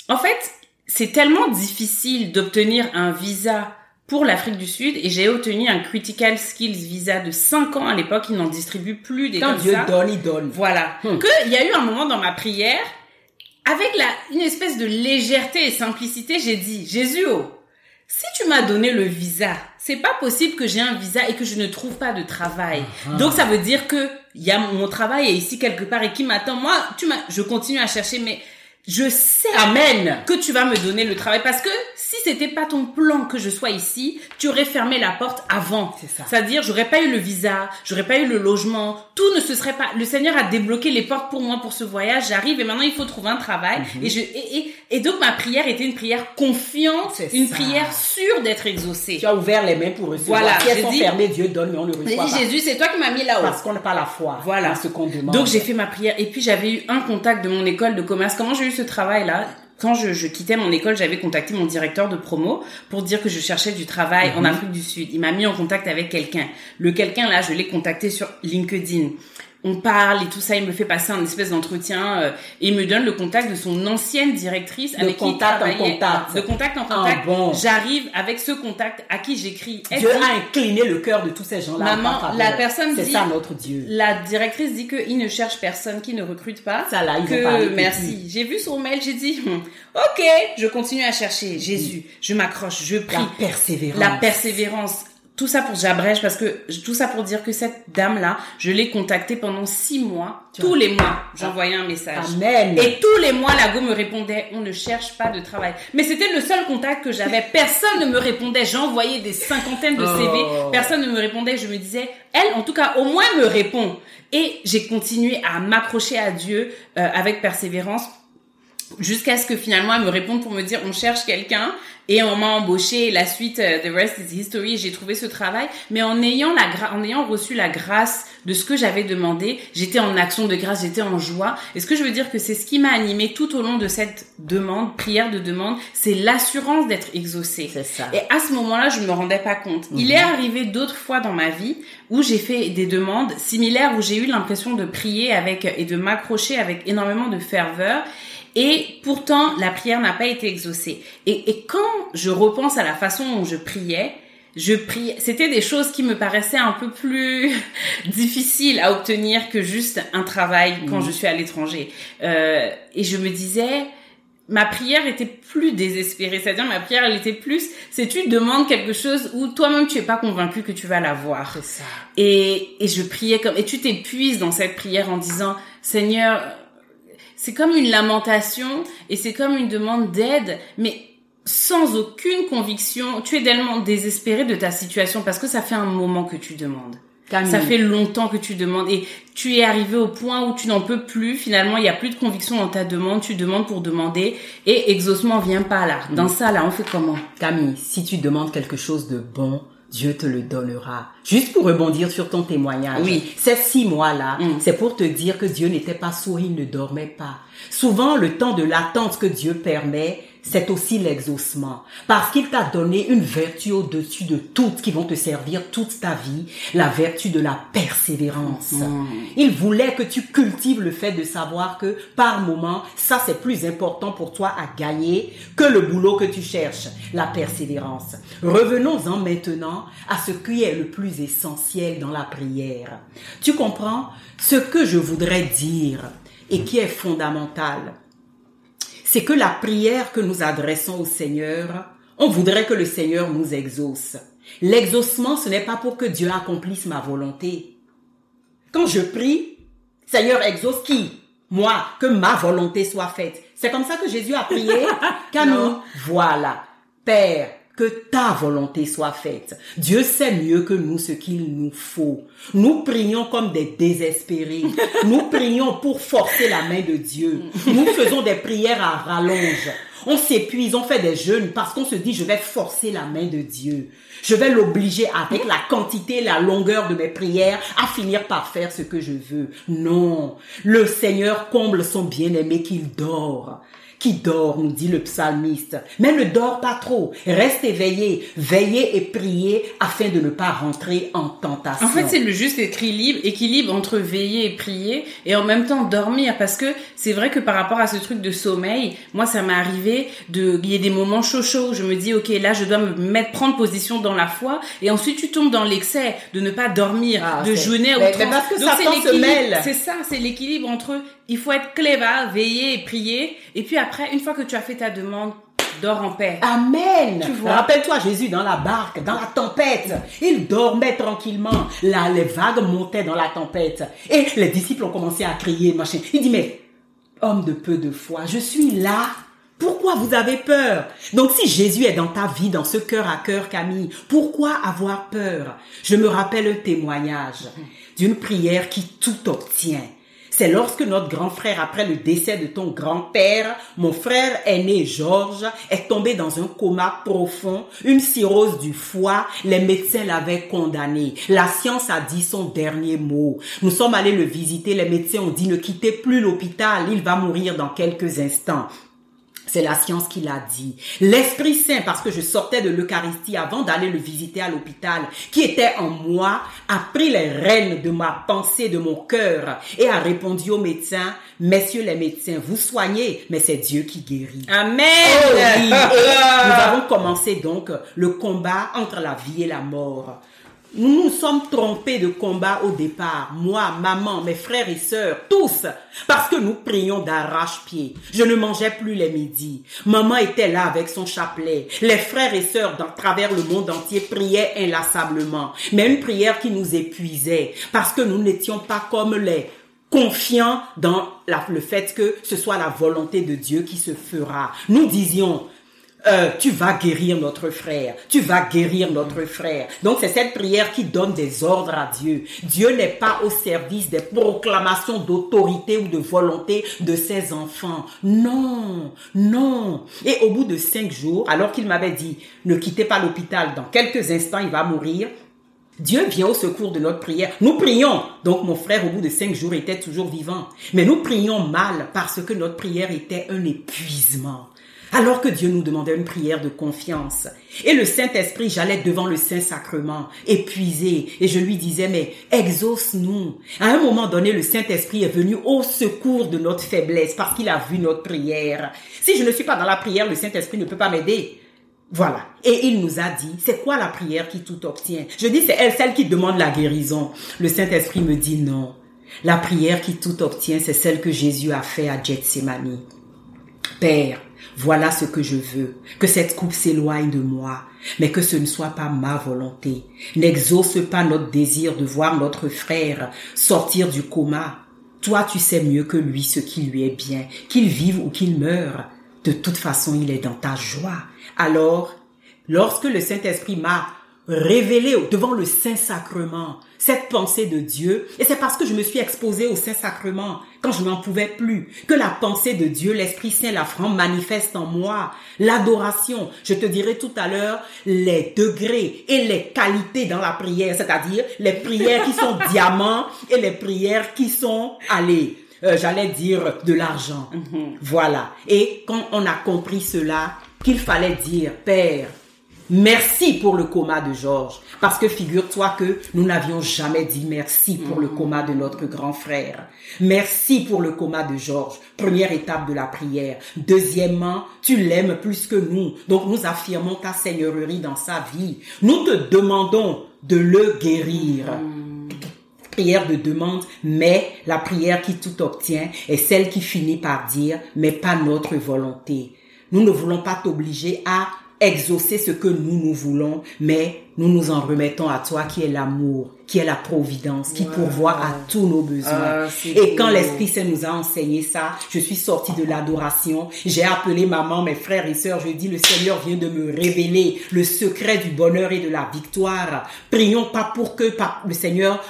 en fait, c'est tellement difficile d'obtenir un visa pour l'Afrique du Sud et j'ai obtenu un Critical Skills Visa de 5 ans à l'époque, ils n'en distribuent plus des Quand comme Dieu ça. donne, il donne. Voilà. Hmm. Que il y a eu un moment dans ma prière, avec la, une espèce de légèreté et simplicité, j'ai dit, Jésus, oh, si tu m'as donné le visa, c'est pas possible que j'ai un visa et que je ne trouve pas de travail. Ah. Donc ça veut dire que il y a mon travail est ici quelque part et qui m'attend. Moi, tu m'as, je continue à chercher, mais je sais Amen. que tu vas me donner le travail parce que si c'était pas ton plan que je sois ici, tu aurais fermé la porte avant. C'est ça. C'est-à-dire, j'aurais pas eu le visa, j'aurais pas eu le logement, tout ne se serait pas. Le Seigneur a débloqué les portes pour moi pour ce voyage. J'arrive et maintenant il faut trouver un travail. Mhm. Et je et, et, et donc ma prière était une prière confiante, une ça. prière sûre d'être exaucée. Tu as ouvert les mains pour recevoir. Voilà, Si elles sont dit- fermées, Dieu donne, mais on ne reçoit pas. Jésus, c'est toi qui m'as mis là-haut. Parce qu'on n'a pas la foi. Voilà. ce qu'on demande. Donc j'ai fait ma prière et puis j'avais eu un contact de mon école de commerce. Comment j'ai eu ce travail là Quand je, je quittais mon école, j'avais contacté mon directeur de promo pour dire que je cherchais du travail en Afrique du Sud. Il m'a mis en contact avec quelqu'un. Le quelqu'un là, je l'ai contacté sur LinkedIn. On parle et tout ça, il me fait passer un espèce d'entretien euh, et il me donne le contact de son ancienne directrice avec qui il contact en contact. De contact en Ah, contact. bon. J'arrive avec ce contact à qui j'écris. Dieu dit- a incliné le cœur de tous ces gens-là. en Maman, la personne C'est ça notre Dieu. La directrice dit qu'il ne cherche personne, qu'il ne recrute pas. Ça, là, ils que merci. J'ai vu son mail, j'ai dit, ok, je continue à chercher. Jésus, je m'accroche, je prie. La persévérance. La persévérance. Tout ça pour j'abrège parce que tout ça pour dire que cette dame là, je l'ai contactée pendant six mois. Tu tous vois. les mois, j'envoyais un message. Amen. Et tous les mois, la go me répondait, on ne cherche pas de travail. Mais c'était le seul contact que j'avais. Personne ne me répondait. J'envoyais des cinquantaines de CV. Oh. Personne ne me répondait. Je me disais, elle, en tout cas, au moins me répond. Et j'ai continué à m'accrocher à Dieu euh, avec persévérance. Jusqu'à ce que finalement elle me réponde pour me dire on cherche quelqu'un. Et on m'a embauché la suite euh, the rest is history. J'ai trouvé ce travail. Mais en ayant la gra- en ayant reçu la grâce de ce que j'avais demandé j'étais en action de grâce j'étais en joie. Et ce que je veux dire que c'est ce qui m'a animé tout au long de cette demande prière de demande? C'est l'assurance d'être exaucé C'est ça. et à ce moment-là, je me rendais pas compte. Il est arrivé d'autres fois dans ma vie où j'ai fait des demandes similaires, où j'ai eu l'impression de prier avec et de m'accrocher avec énormément de ferveur. Et pourtant, la prière n'a pas été exaucée. Et, et quand je repense à la façon dont je priais, je priais, c'était des choses qui me paraissaient un peu plus difficiles à obtenir que juste un travail quand je suis à l'étranger. Euh, et je me disais, ma prière était plus désespérée. C'est-à-dire, ma prière, elle était plus, c'est tu demandes quelque chose où toi-même tu es pas convaincu que tu vas l'avoir. C'est ça. Et, et je priais comme, et tu t'épuises dans cette prière en disant, Seigneur, c'est comme une lamentation et c'est comme une demande d'aide, mais sans aucune conviction. Tu es tellement désespéré de ta situation parce que ça fait un moment que tu demandes. Camille. Ça fait longtemps que tu demandes et tu es arrivé au point où tu n'en peux plus. Finalement, il y a plus de conviction dans ta demande. Tu demandes pour demander et exaucement vient pas là. Dans ça, là, on fait comment? Camille, si tu demandes quelque chose de bon, Dieu te le donnera. Juste pour rebondir sur ton témoignage. Oui. Ces six mois-là, Mm. c'est pour te dire que Dieu n'était pas sourd, il ne dormait pas. Souvent, le temps de l'attente que Dieu permet, c'est aussi l'exaucement. Parce qu'il t'a donné une vertu au-dessus de toutes qui vont te servir toute ta vie, la vertu de la persévérance. Il voulait que tu cultives le fait de savoir que par moment, ça c'est plus important pour toi à gagner que le boulot que tu cherches, la persévérance. Revenons-en maintenant à ce qui est le plus essentiel dans la prière. Tu comprends? Ce que je voudrais dire et qui est fondamental c'est que la prière que nous adressons au Seigneur, on voudrait que le Seigneur nous exauce. L'exaucement, ce n'est pas pour que Dieu accomplisse ma volonté. Quand je prie, Seigneur, exauce qui? Moi, que ma volonté soit faite. C'est comme ça que Jésus a prié? Camille, voilà. Père, que ta volonté soit faite. Dieu sait mieux que nous ce qu'il nous faut. Nous prions comme des désespérés. Nous prions pour forcer la main de Dieu. Nous faisons des prières à rallonge. On s'épuise, on fait des jeûnes parce qu'on se dit je vais forcer la main de Dieu. Je vais l'obliger avec la quantité, la longueur de mes prières à finir par faire ce que je veux. Non. Le Seigneur comble son bien-aimé qu'il dort qui dort, nous dit le psalmiste. Mais ne dors pas trop. Reste éveillé. Veillez et priez afin de ne pas rentrer en tentation. En fait, c'est le juste équilibre, équilibre entre veiller et prier et en même temps dormir parce que c'est vrai que par rapport à ce truc de sommeil, moi ça m'est arrivé de il y a des moments chauds chauds où je me dis OK, là je dois me mettre prendre position dans la foi et ensuite tu tombes dans l'excès de ne pas dormir, Ah, de jeûner mais parce que Donc. C'est ça, c'est l'équilibre entre il faut être cléva, veiller et prier et puis après une fois que tu as fait ta demande, dors en paix. Amen. Tu vois? Rappelle-toi Jésus dans la barque, dans la tempête. Il dormait tranquillement. Là, les vagues montaient dans la tempête. Et les disciples ont commencé à crier, machin. Il dit, mais, homme de peu de foi, je suis là. Pourquoi vous avez peur? Donc si Jésus est dans ta vie, dans ce cœur à cœur, Camille, pourquoi avoir peur? Je me rappelle un témoignage d'une prière qui tout obtient. C'est lorsque notre grand frère, après le décès de ton grand-père, mon frère aîné Georges, est tombé dans un coma profond, une cirrhose du foie, les médecins l'avaient condamné. La science a dit son dernier mot. Nous sommes allés le visiter, les médecins ont dit ne quittez plus l'hôpital, il va mourir dans quelques instants. C'est la science qui l'a dit. L'Esprit Saint, parce que je sortais de l'Eucharistie avant d'aller le visiter à l'hôpital, qui était en moi, a pris les rênes de ma pensée, de mon cœur, et a répondu aux médecins, messieurs les médecins, vous soignez, mais c'est Dieu qui guérit. Amen. Oh oui, et nous avons commencé donc le combat entre la vie et la mort. Nous nous sommes trompés de combat au départ, moi, maman, mes frères et sœurs, tous, parce que nous prions d'arrache-pied. Je ne mangeais plus les midis. Maman était là avec son chapelet. Les frères et sœurs dans travers le monde entier priaient inlassablement, mais une prière qui nous épuisait, parce que nous n'étions pas comme les confiants dans le fait que ce soit la volonté de Dieu qui se fera. Nous disions, euh, tu vas guérir notre frère, tu vas guérir notre frère. Donc c'est cette prière qui donne des ordres à Dieu. Dieu n'est pas au service des proclamations d'autorité ou de volonté de ses enfants. Non, non. Et au bout de cinq jours, alors qu'il m'avait dit, ne quittez pas l'hôpital, dans quelques instants il va mourir, Dieu vient au secours de notre prière. Nous prions. Donc mon frère, au bout de cinq jours, était toujours vivant. Mais nous prions mal parce que notre prière était un épuisement. Alors que Dieu nous demandait une prière de confiance. Et le Saint-Esprit, j'allais devant le Saint-Sacrement, épuisé, et je lui disais, mais exauce-nous. À un moment donné, le Saint-Esprit est venu au secours de notre faiblesse parce qu'il a vu notre prière. Si je ne suis pas dans la prière, le Saint-Esprit ne peut pas m'aider. Voilà. Et il nous a dit, c'est quoi la prière qui tout obtient? Je dis, c'est elle, celle qui demande la guérison. Le Saint-Esprit me dit non. La prière qui tout obtient, c'est celle que Jésus a fait à Gethsemane. Père, voilà ce que je veux, que cette coupe s'éloigne de moi, mais que ce ne soit pas ma volonté. N'exauce pas notre désir de voir notre frère sortir du coma. Toi, tu sais mieux que lui ce qui lui est bien, qu'il vive ou qu'il meure. De toute façon, il est dans ta joie. Alors, lorsque le Saint-Esprit m'a révélé devant le Saint-Sacrement cette pensée de Dieu, et c'est parce que je me suis exposée au Saint-Sacrement quand je n'en pouvais plus, que la pensée de Dieu, l'Esprit Saint, la franc manifeste en moi, l'adoration. Je te dirai tout à l'heure les degrés et les qualités dans la prière, c'est-à-dire les prières qui sont diamants et les prières qui sont, allez, euh, j'allais dire de l'argent. Voilà. Et quand on a compris cela, qu'il fallait dire, Père, merci pour le coma de Georges. Parce que figure-toi que nous n'avions jamais dit merci pour le coma de notre grand frère. Merci pour le coma de Georges. Première étape de la prière. Deuxièmement, tu l'aimes plus que nous. Donc nous affirmons ta seigneurie dans sa vie. Nous te demandons de le guérir prière de demande, mais la prière qui tout obtient est celle qui finit par dire, mais pas notre volonté. Nous ne voulons pas t'obliger à exaucer ce que nous nous voulons, mais nous nous en remettons à toi qui est l'amour, qui est la providence, qui pourvoit à tous nos besoins. Ah, Et quand l'Esprit Saint nous a enseigné ça, je suis sortie de l'adoration, j'ai appelé maman, mes frères et sœurs, je dis le Seigneur vient de me révéler le secret du bonheur et de la victoire. Prions pas pour que le Seigneur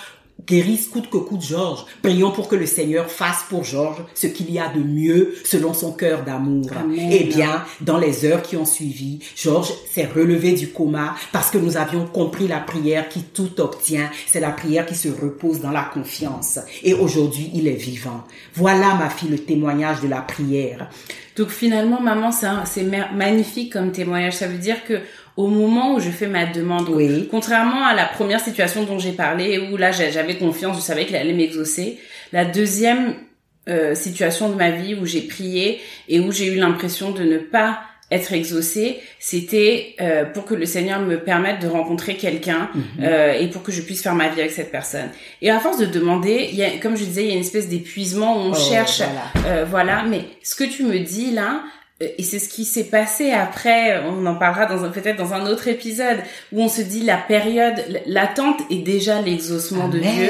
guérisse coûte que coûte Georges. Prions pour que le Seigneur fasse pour Georges ce qu'il y a de mieux selon son cœur d'amour. Eh bien, dans les heures qui ont suivi, Georges s'est relevé du coma parce que nous avions compris la prière qui tout obtient. C'est la prière qui se repose dans la confiance. Et aujourd'hui, il est vivant. Voilà, ma fille, le témoignage de la prière. Donc finalement, maman, c'est magnifique comme témoignage. Ça veut dire que au moment où je fais ma demande, Oui. contrairement à la première situation dont j'ai parlé, où là j'a- j'avais confiance, je savais qu'il allait m'exaucer, la deuxième euh, situation de ma vie où j'ai prié et où j'ai eu l'impression de ne pas être exaucée, c'était euh, pour que le Seigneur me permette de rencontrer quelqu'un euh, et pour que je puisse faire ma vie avec cette personne. Et à force de demander, il y a, comme je disais, il y a une espèce d'épuisement où on Oh, cherche voilà. euh, voilà, mais ce que tu me dis là, et c'est ce qui s'est passé après, on en parlera dans un- peut-être dans un autre épisode, où on se dit la période, l'attente est déjà l'exaucement de Dieu.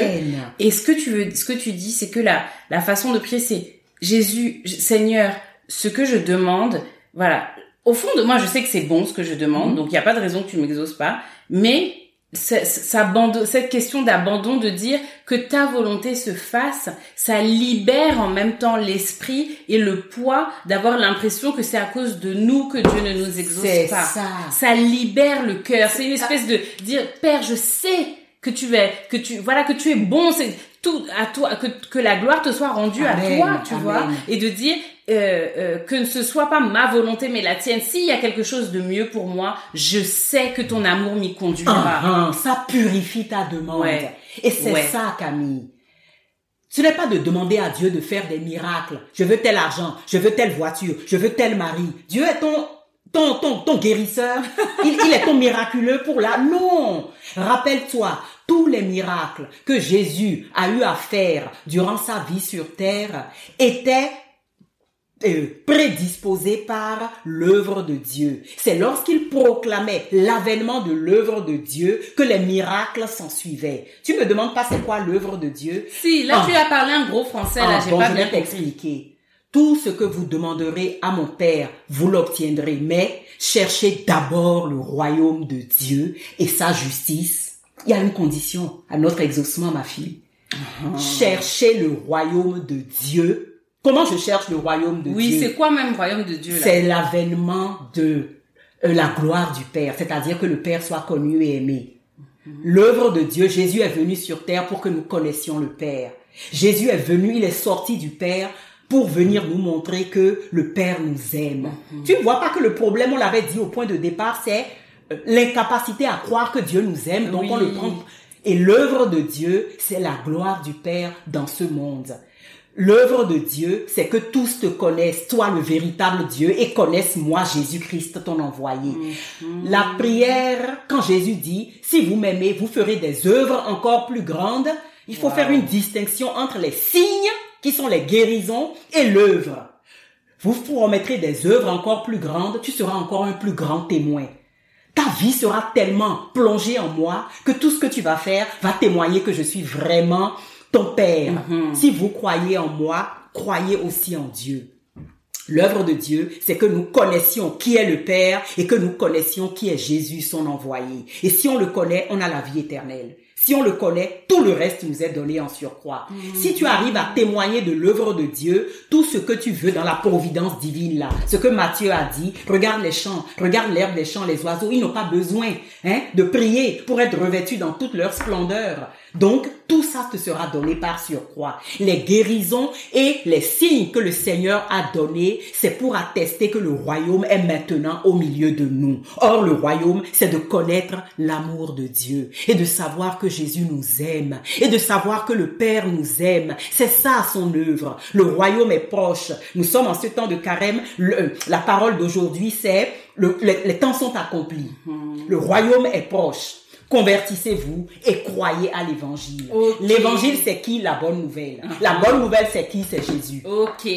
Et ce que tu veux, ce que tu dis, c'est que la, la façon de prier, c'est Jésus, Seigneur, ce que je demande, voilà. Au fond de moi, je sais que c'est bon ce que je demande, donc il n'y a pas de raison que tu m'exauces pas, mais cette question d'abandon, de dire que ta volonté se fasse, ça libère en même temps l'esprit et le poids d'avoir l'impression que c'est à cause de nous que Dieu ne nous exauce pas. ça. Ça libère le cœur. C'est une espèce de dire, Père, je sais que tu es, que tu, voilà, que tu es bon. C'est tout à toi, que, que la gloire te soit rendue Amen, à toi, tu amen. vois, et de dire euh, euh, que ce soit pas ma volonté mais la tienne. S'il y a quelque chose de mieux pour moi, je sais que ton amour m'y conduira. Ah, ah, ça purifie ta demande. Ouais. Et c'est Ouais. ça, Camille. Ce n'est pas de demander à Dieu de faire des miracles. Je veux tel argent, je veux telle voiture, je veux tel mari. Dieu est ton, ton, ton, ton guérisseur. Il, il est ton miraculeux pour la... Non! Rappelle-toi, tous les miracles que Jésus a eu à faire durant sa vie sur terre étaient euh, prédisposé par l'œuvre de Dieu. C'est lorsqu'il proclamait l'avènement de l'œuvre de Dieu que les miracles s'en suivaient. Tu me demandes pas c'est quoi l'œuvre de Dieu? Si, là Ah. tu as parlé un gros français, là, Ah, j'ai bon, pas je bien t'expliquer. Tout ce que vous demanderez à mon Père, vous l'obtiendrez. Mais cherchez d'abord le royaume de Dieu et sa justice. Il y a une condition à notre exaucement, ma fille. Cherchez le royaume de Dieu. Comment je cherche le royaume de Oui, Dieu? c'est quoi même royaume de Dieu c'est l'avènement de euh, la gloire du Père, c'est-à-dire que le Père soit connu et aimé. L'œuvre de Dieu, Jésus est venu sur terre pour que nous connaissions le Père. Jésus est venu, il est sorti du Père pour venir nous montrer que le Père nous aime. Tu ne vois pas que le problème, on l'avait dit au point de départ, c'est l'incapacité à croire que Dieu nous aime, donc on le prend. Et l'œuvre de Dieu, c'est la gloire du Père dans ce monde. L'œuvre de Dieu, c'est que tous te connaissent, toi le véritable Dieu, et connaissent moi, Jésus-Christ, ton envoyé. La prière, quand Jésus dit, si vous m'aimez, vous ferez des œuvres encore plus grandes, il faut faire une distinction entre les signes, qui sont les guérisons, et l'œuvre. Vous promettrez des œuvres encore plus grandes, tu seras encore un plus grand témoin. Ta vie sera tellement plongée en moi que tout ce que tu vas faire va témoigner que je suis vraiment ton Père. Si vous croyez en moi, croyez aussi en Dieu. L'œuvre de Dieu, c'est que nous connaissions qui est le Père et que nous connaissions qui est Jésus, son envoyé. Et si on le connaît, on a la vie éternelle. Si on le connaît, tout le reste nous est donné en surcroît. Si tu arrives à témoigner de l'œuvre de Dieu, tout ce que tu veux dans la providence divine là, ce que Matthieu a dit, regarde les champs, regarde l'herbe des champs, les oiseaux, ils n'ont pas besoin hein, de prier pour être revêtus dans toute leur splendeur. Donc, tout ça te sera donné par surcroît. Les guérisons et les signes que le Seigneur a donnés, c'est pour attester que le royaume est maintenant au milieu de nous. Or, le royaume, c'est de connaître l'amour de Dieu et de savoir que Jésus nous aime et de savoir que le Père nous aime. C'est ça son œuvre. Le royaume est proche. Nous sommes en ce temps de carême. Le- la parole d'aujourd'hui, c'est le- les, les temps sont accomplis. Le royaume est proche. Convertissez-vous et croyez à l'évangile. L'évangile, c'est qui la bonne nouvelle La bonne nouvelle, c'est qui C'est Jésus. Ok,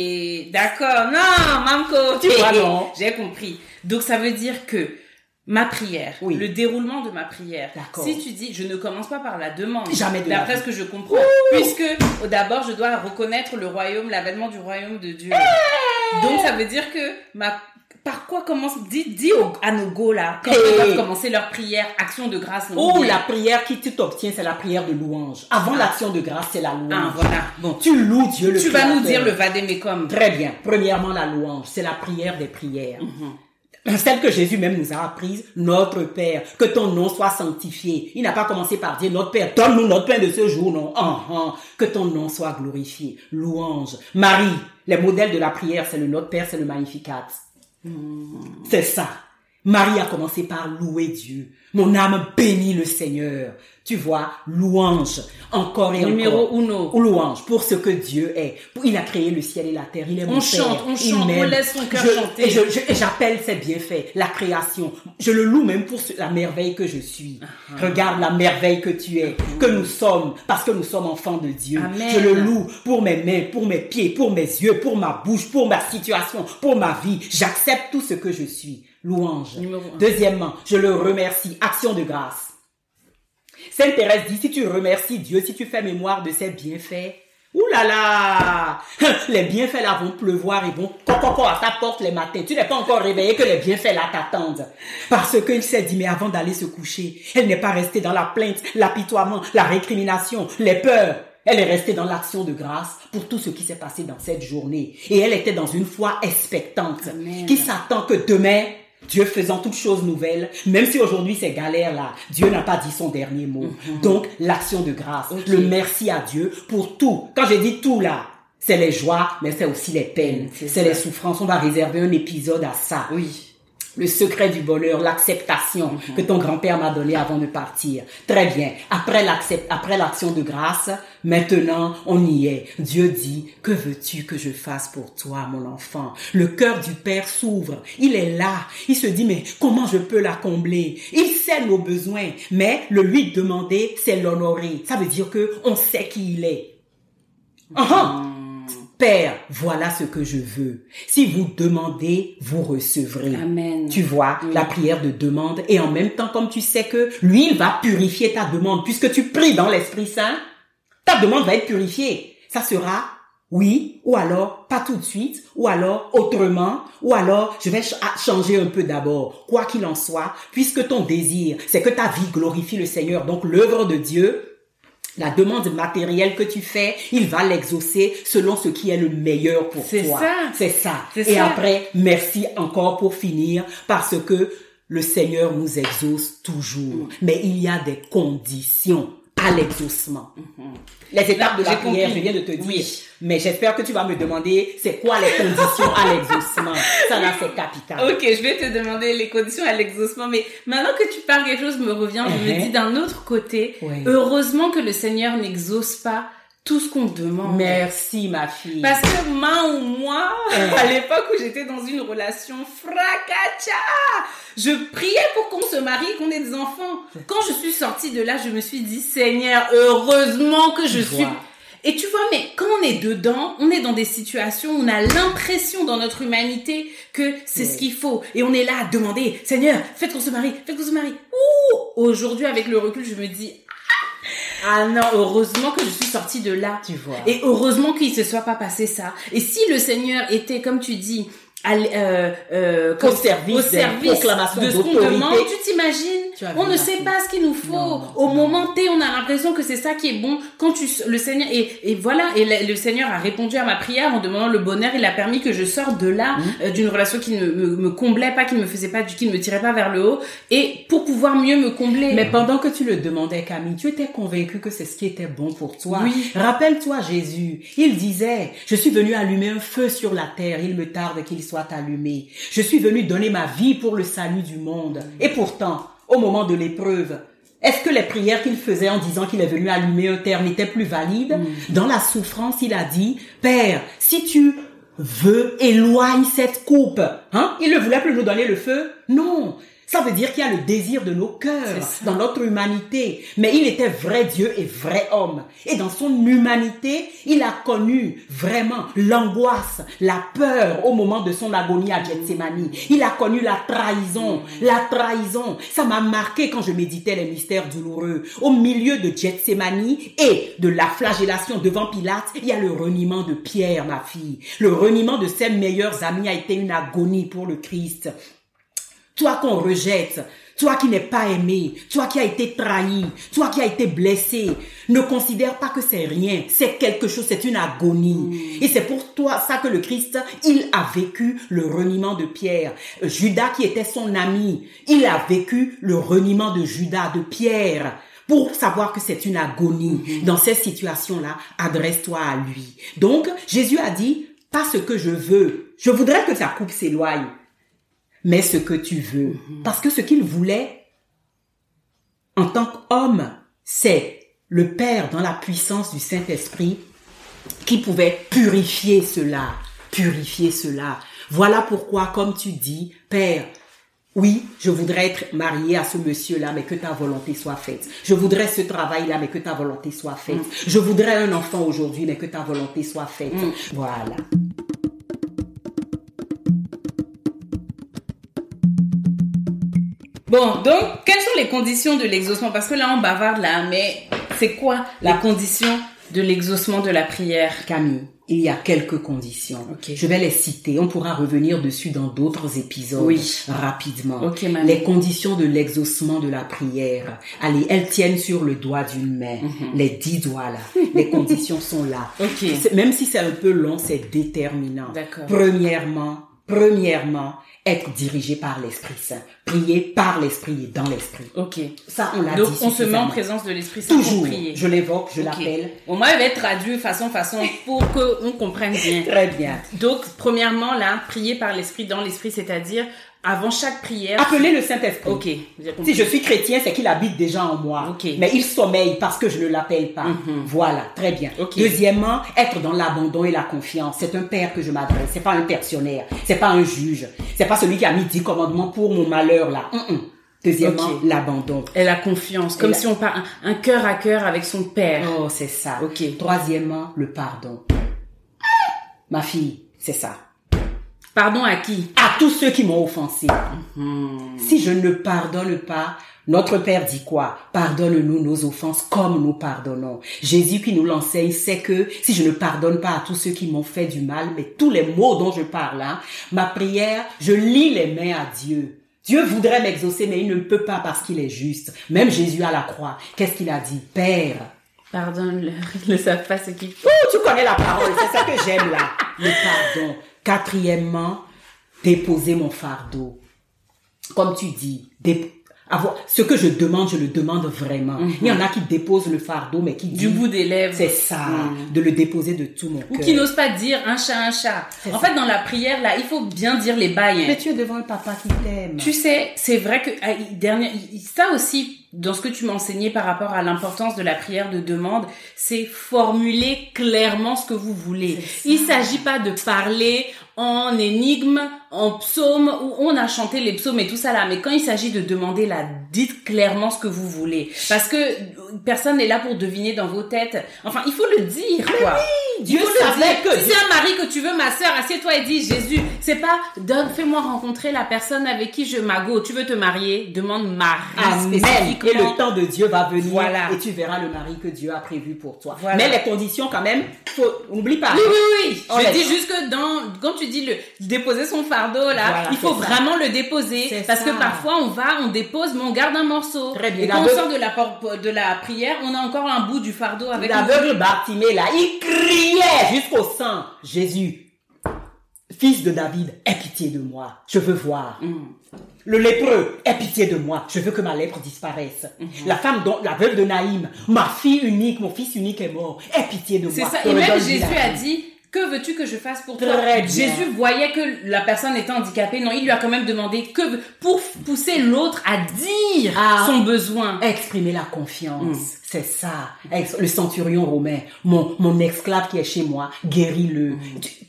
d'accord. Non, Mamco, Tu vois, non J'ai compris. Donc ça veut dire que ma prière, Oui. le déroulement de ma prière, si tu dis, je ne commence pas par la demande, Jamais de d'après ce que je comprends, puisque au d'abord je dois reconnaître le royaume, l'avènement du royaume de Dieu. Donc ça veut dire que ma par quoi commence dis dis au- à nos go là quand ils doivent commencer leur prière, action de grâce. Oh, la prière qui tu t'obtiens, c'est la prière de louange. Avant l'action de grâce, c'est la louange. Ah voilà. Bon, Tu loues Dieu le tu vas nous dire le vadémécum. Très bien. Premièrement, la louange, c'est la prière des prières. Celle que Jésus même nous a apprise, notre Père, que ton nom soit sanctifié. Il n'a pas commencé par dire notre Père, donne-nous notre pain de ce jour, non. Ah, ah. Que ton nom soit glorifié. Louange. Marie, les modèles de la prière, c'est le Notre Père, c'est le Magnificat. C'est ça. Marie a commencé par louer Dieu. Mon âme bénit le Seigneur. Tu vois, louange, encore et Numéro encore. uno. Ou louange pour ce que Dieu est. Il a créé le ciel et la terre. Il est mon On chante, Père. on chante, on laisse son cœur Je- chanter. Et j'appelle ses bienfaits, la création. Je le loue même pour la merveille que je suis. Ah. Regarde la merveille que tu es, que nous sommes, parce que nous sommes enfants de Dieu. Amen. Je le loue pour mes mains, pour mes pieds, pour mes yeux, pour ma bouche, pour ma situation, pour ma vie. J'accepte tout ce que je suis. Louange. Deuxièmement, je le remercie. Action de grâce. Sainte Thérèse dit, si tu remercies Dieu, si tu fais mémoire de ses bienfaits, Ouh là là Les bienfaits là vont pleuvoir, ils vont coco à ta porte les matins. Tu n'es pas encore réveillé que les bienfaits là t'attendent. Parce qu'il s'est dit, mais avant d'aller se coucher, elle n'est pas restée dans la plainte, l'apitoiement, la récrimination, les peurs. Elle est restée dans l'action de grâce pour tout ce qui s'est passé dans cette journée. Et elle était dans une foi expectante, Amen. qui s'attend que demain, Dieu faisant toutes choses nouvelles, même si aujourd'hui c'est galère là, Dieu n'a pas dit son dernier mot. Donc l'action de grâce, le merci à Dieu pour tout. Quand je dis tout là, c'est les joies, mais c'est aussi les peines, C'est les souffrances. On va réserver un épisode à ça. Oui. Le secret du bonheur, l'acceptation que ton grand-père m'a donné avant de partir. Très bien. Après l'accept, après l'action de grâce, maintenant, on y est. Dieu dit, que veux-tu que je fasse pour toi, mon enfant? Le cœur du Père s'ouvre. Il est là. Il se dit, mais comment je peux la combler? Il sait nos besoins, mais le lui demander, c'est l'honorer. Ça veut dire que on sait qui il est. Ah. Père, voilà ce que je veux. Si vous demandez, vous recevrez. Amen. Tu vois, Oui. la prière de demande et en même temps, comme tu sais que lui, il va purifier ta demande puisque tu pries dans l'Esprit Saint, ta demande va être purifiée. Ça sera Oui, ou alors pas tout de suite, ou alors autrement, ou alors je vais ch- changer un peu d'abord. Quoi qu'il en soit, puisque ton désir, c'est que ta vie glorifie le Seigneur, donc l'œuvre de Dieu, la demande matérielle que tu fais, il va l'exaucer selon ce qui est le meilleur pour C'est toi. ça. C'est ça. C'est Et ça. après, merci encore pour finir, parce que le Seigneur nous exauce toujours. Mais il y a des conditions à l'exaucement. Les étapes de la prière, compris. je viens de te dire. Oui. Mais j'espère que tu vas me demander c'est quoi les conditions à l'exaucement? Ça là, c'est capital. Ok, je vais te demander les conditions à l'exaucement, mais maintenant que tu parles quelque chose me revient, je me Mhm. dis d'un autre côté, Oui. heureusement que le Seigneur n'exauce pas tout ce qu'on demande. Merci, ma fille. Parce que moi ou moi, à l'époque où j'étais dans une relation fracacha, je priais pour qu'on se marie, qu'on ait des enfants. Quand je suis sortie de là, je me suis dit, Seigneur, heureusement que je suis... Et tu vois, mais quand on est dedans, on est dans des situations où on a l'impression dans notre humanité que c'est ce qu'il faut. Et on est là à demander, Seigneur, faites qu'on se marie, faites qu'on se marie. Ouh Aujourd'hui, avec le recul, je me dis, ah non, heureusement que je suis sortie de là. Tu vois. Et heureusement qu'il se soit pas passé ça. Et si le Seigneur était, comme tu dis, à euh, euh, Au service au service de ce qu'on demande, tu t'imagines On ne sait pas ce qu'il nous faut. Non, Au non. moment T, on a l'impression que c'est ça qui est bon. Quand tu, le Seigneur et, et voilà, et le, le Seigneur a répondu à ma prière en demandant le bonheur. Il a permis que je sorte de là, Mmh. euh, d'une relation qui ne me, me comblait pas, qui ne me faisait pas, qui ne me tirait pas vers le haut, et pour pouvoir mieux me combler. Mais pendant que tu le demandais, Camille, tu étais convaincue que c'est ce qui était bon pour toi. Oui. Rappelle-toi Jésus. Il disait, je suis venu allumer un feu sur la terre. Il me tarde qu'il soit allumé. Je suis venu donner ma vie pour le salut du monde. Et pourtant, au moment de l'épreuve, est-ce que les prières qu'il faisait en disant qu'il est venu allumer un terre n'étaient plus valides? Dans la souffrance, il a dit, Père, si tu veux, éloigne cette coupe. Hein? Il ne voulait plus nous donner le feu? Non. Ça veut dire qu'il y a le désir de nos cœurs, dans notre humanité. Mais il était vrai Dieu et vrai homme. Et dans son humanité, il a connu vraiment l'angoisse, la peur au moment de son agonie à Gethsemane. Il a connu la trahison, la trahison. Ça m'a marqué quand je méditais les mystères douloureux. Au milieu de Gethsemane et de la flagellation devant Pilate, il y a le reniement de Pierre, ma fille. Le reniement de ses meilleurs amis a été une agonie pour le Christ. Toi qu'on rejette, toi qui n'es pas aimé, toi qui as été trahi, toi qui as été blessé, ne considère pas que c'est rien, c'est quelque chose, c'est une agonie. Et c'est pour toi ça que le Christ, il a vécu le reniement de Pierre. Euh, Judas qui était son ami, il a vécu le reniement de Judas, de Pierre. Pour savoir que c'est une agonie. Dans ces situations-là, adresse-toi à lui. Donc, Jésus a dit, pas ce que je veux. Je voudrais que ta coupe s'éloigne mais ce que tu veux. Parce que ce qu'il voulait, en tant qu'homme, c'est le Père dans la puissance du Saint-Esprit qui pouvait purifier cela, purifier cela. Voilà pourquoi, comme tu dis, Père, oui, je voudrais être marié à ce monsieur-là, mais que ta volonté soit faite. Je voudrais ce travail-là, mais que ta volonté soit faite. Je voudrais un enfant aujourd'hui, mais que ta volonté soit faite. Voilà. Bon, donc, quelles sont les conditions de l'exaucement? Parce que là, on bavarde là, mais c'est quoi la condition de l'exaucement de la prière Camille, il y a quelques conditions. Je vais les citer. On pourra revenir dessus dans d'autres épisodes Oui. rapidement. Les conditions de l'exaucement de la prière. Allez, elles tiennent sur le doigt d'une main. Les dix doigts là. Les conditions sont là. Mhm. Même si c'est un peu long, c'est déterminant. D'accord. Premièrement, premièrement, être dirigé par l'Esprit Saint. Prier par l'Esprit et dans l'Esprit. Ok. Ça, on l'a Donc, dit on se met en présence de l'Esprit Saint pour Toujours. prier. Je l'évoque, je l'appelle. Au moins, elle va être traduite façon, façon, pour qu'on comprenne bien. Très bien. Donc, premièrement, là, prier par l'Esprit, dans l'Esprit, c'est-à-dire, avant chaque prière... Appelez le Saint-Esprit. Ok. Si je suis chrétien, c'est qu'il habite déjà en moi. Ok. Mais il sommeille parce que je ne l'appelle pas. Mhm. Voilà, très bien. Ok. Deuxièmement, être dans l'abandon et la confiance. C'est un père que je m'adresse. C'est pas un pensionnaire. C'est pas un juge. C'est pas celui qui a mis dix commandements pour mon malheur là. Hum, hum. Deuxièmement, l'abandon. Et la confiance, comme la- si on parle un, un cœur à cœur avec son père. Oh, c'est ça. Ok. Troisièmement, le pardon. Ma fille, c'est ça. Pardon à qui? À tous ceux qui m'ont offensé. Hmm. Si je ne pardonne pas, notre Père dit quoi? Pardonne-nous nos offenses comme nous pardonnons. Jésus qui nous l'enseigne sait que si je ne pardonne pas à tous ceux qui m'ont fait du mal, mais tous les mots dont je parle, hein, ma prière, je lis les mains à Dieu. Dieu voudrait m'exaucer, mais il ne peut pas parce qu'il est juste. Même Jésus à la croix, qu'est-ce qu'il a dit? Père, Pardonne-leur, ils ne savent pas ce qu'ils font. Oh, tu connais la parole, c'est ça que j'aime là. Le pardon. Quatrièmement, déposer mon fardeau. Comme tu dis, avoir, ce que je demande, je le demande vraiment. Il y en a qui déposent le fardeau, mais qui Du bout des lèvres. c'est ça, Mm. de le déposer de tout mon Ou cœur. qui n'osent pas dire un chat, un chat. En ça. fait, dans la prière, là, il faut bien dire les bails. hein. Mais tu es devant le papa qui t'aime. Tu sais, c'est vrai que ah, dernier, ça aussi, dans ce que tu m'as enseigné par rapport à l'importance de la prière de demande, c'est formuler clairement ce que vous voulez. Il s'agit pas de parler en énigme, en psaume, où on a chanté les psaumes et tout ça là, mais quand il s'agit de demander là, dites clairement ce que vous voulez. Parce que personne n'est là pour deviner dans vos têtes. Enfin, il faut le dire, quoi. Dieu Il faut le savait que Si c'est un mari que tu veux, ma sœur, assieds-toi et dis Jésus. C'est pas donne, fais-moi rencontrer la personne avec qui je m'ago. Tu veux te marier? Demande Marie Amen. Et le temps de Dieu va venir Voilà. et tu verras le mari que Dieu a prévu pour toi. Voilà. Mais les conditions quand même, faut, oublie pas. Oui, oui, oui. On je dis juste que dans, quand tu dis le déposer son fardeau là, Voilà, il faut c'est ça. vraiment le déposer C'est parce ça. que parfois on va, on dépose, mais on garde un morceau. Très bien. Et quand on sort de la de la prière, on a encore un bout du fardeau avec. L'aveugle Bartimée là, il criait jusqu'au sang. Jésus, fils de David, aie pitié de moi. Je veux voir. Mm. Le lépreux, aie pitié de moi. Je veux que ma lèpre disparaisse. Mm-hmm. La femme dont, la veuve de Naïm, ma fille unique, mon fils unique est mort. Aie pitié de C'est moi. ça. Et me même Jésus a dit, que veux-tu que je fasse pour toi? Très. Jésus voyait que la personne était handicapée. Non, il lui a quand même demandé que pour pousser l'autre à dire Ah. son besoin. Exprimer la confiance. Mm. C'est ça. Le centurion romain, mon, mon esclave qui est chez moi, guéris-le. Mm.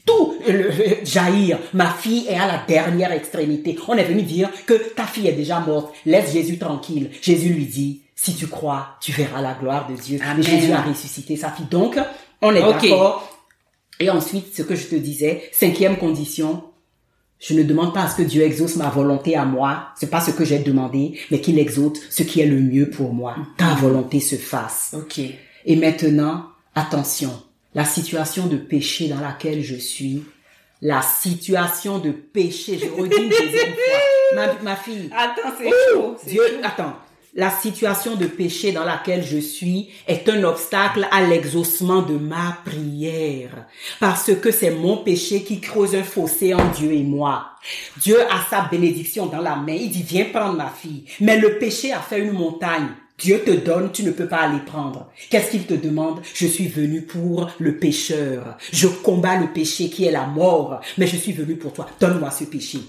Tout, le, le- Jaïr, ma fille est à la dernière extrémité. On est venu dire que ta fille est déjà morte. Laisse Jésus tranquille. Jésus lui dit, si tu crois, tu verras la gloire de Dieu. Amen. Jésus a ressuscité sa fille. Donc, on est Ok. d'accord. Et ensuite, ce que je te disais, cinquième condition, je ne demande pas à ce que Dieu exauce ma volonté à moi. C'est pas ce que j'ai demandé, mais qu'il exauce ce qui est le mieux pour moi. Ta volonté se fasse. Ok. Et maintenant, attention. La situation de péché dans laquelle je suis, la situation de péché, je redis une deuxième fois. Ma, ma fille, Attends, c'est Ouh, Dieu, attends. La situation de péché dans laquelle je suis est un obstacle à l'exaucement de ma prière. Parce que c'est mon péché qui creuse un fossé en Dieu et moi. Dieu a sa bénédiction dans la main. Il dit, viens prendre ma fille. Mais le péché a fait une montagne. Dieu te donne, tu ne peux pas aller prendre. Qu'est-ce qu'il te demande? Je suis venu pour le pécheur. Je combats le péché qui est la mort, mais je suis venu pour toi. Donne-moi ce péché.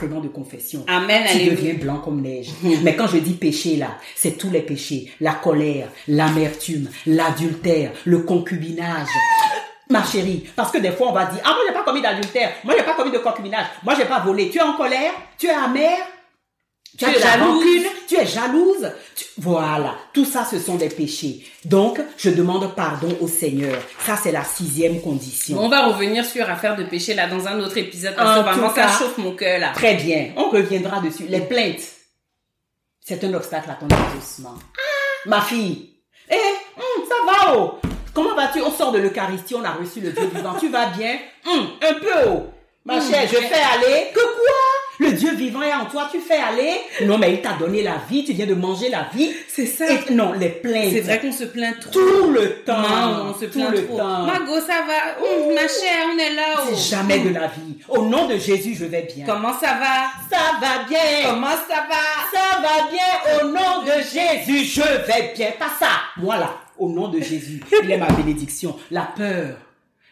Sacrement de confession. Amen, Tu alléluia. deviens blanc comme neige. Mais quand je dis péché là, c'est tous les péchés. La colère, l'amertume, l'adultère, le concubinage. Ma chérie, parce que des fois on va dire, ah moi j'ai pas commis d'adultère, moi j'ai pas commis de concubinage, moi j'ai pas volé. Tu es en colère, tu es amère, tu es jalouse. rancune, tu es jalouse. tu- Voilà, tout ça ce sont des péchés. Donc je demande pardon au Seigneur. Ça c'est la sixième condition. On va revenir sur affaire de péché là dans un autre épisode parce que vraiment ça chauffe mon cœur là. Très bien, on reviendra dessus. Les plaintes, c'est un obstacle à ton exaucement. Ma fille, eh, hum, ça va, oh. Comment vas-tu? On sort de l'Eucharistie, on a reçu le Dieu vivant. Tu vas bien? Hum, Un peu, oh. Ma Hum, chère, je fais aller. Que quoi? Le Dieu vivant est en toi, tu fais aller Non, mais il t'a donné la vie, tu viens de manger la vie. C'est ça. Et, non, les plaintes. C'est vrai qu'on se plaint trop. Tout le temps. Non, on se tout plaint le trop. temps. Margot, ça va Ma chère, on est là. oh. C'est jamais de la vie. Au nom de Jésus, je vais bien. Comment ça va? Ça va bien. Comment ça va? Ça va bien au nom de Jésus, je vais bien. Pas ça. Moi là, au nom de Jésus, il est ma bénédiction. La peur.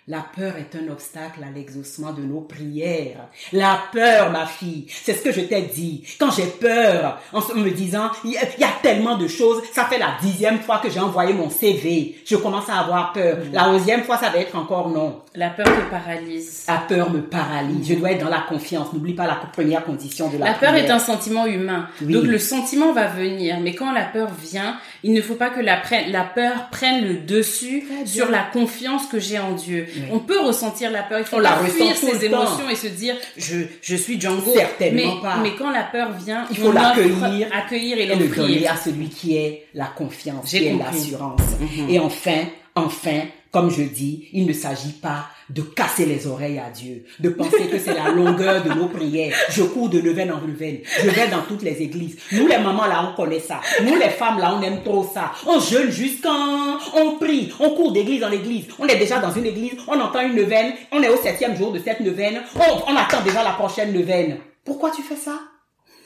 La peur est un obstacle à l'exaucement de nos prières. La peur, ma fille, c'est ce que je t'ai dit. Quand j'ai peur, en me disant, il y, a- il y a tellement de choses, ça fait la dixième fois que j'ai envoyé mon CV. Je commence à avoir peur. La onzième fois, ça va être encore non. La peur te paralyse. La peur me paralyse. Je dois être dans la confiance. N'oublie pas la première condition de la, La peur prière. est un sentiment humain. Oui. Donc le sentiment va venir, mais quand la peur vient, il ne faut pas que la, la peur prenne le dessus sur la confiance que j'ai en Dieu. Oui. On peut ressentir la peur. Il faut On pas la fuir ses temps. émotions et se dire je je suis Django. Certainement mais, pas. Mais quand la peur vient, Il faut l'accueillir accueillir et et le donner l'offrir. à celui qui est la confiance, qui est l'assurance. Et enfin, enfin, comme je dis, il ne s'agit pas de casser les oreilles à Dieu, de penser que c'est la longueur de nos prières. Je cours de levain en levain. Je vais dans toutes les églises. Nous, les mamans, là, on connaît ça. Nous, les femmes, là, on aime trop ça. On jeûne jusqu'en, on prie, on court d'église en église. On est déjà dans une église, on entend une neuvaine, on est au septième jour de cette neuvaine, on, on attend déjà la prochaine neuvaine. Pourquoi tu fais ça?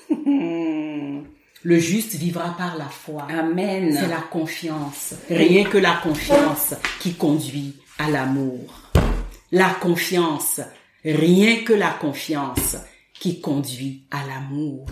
Le juste vivra par la foi. Amen. C'est la confiance. Rien que la confiance qui conduit à l'amour. La confiance. Rien que la confiance qui conduit à l'amour.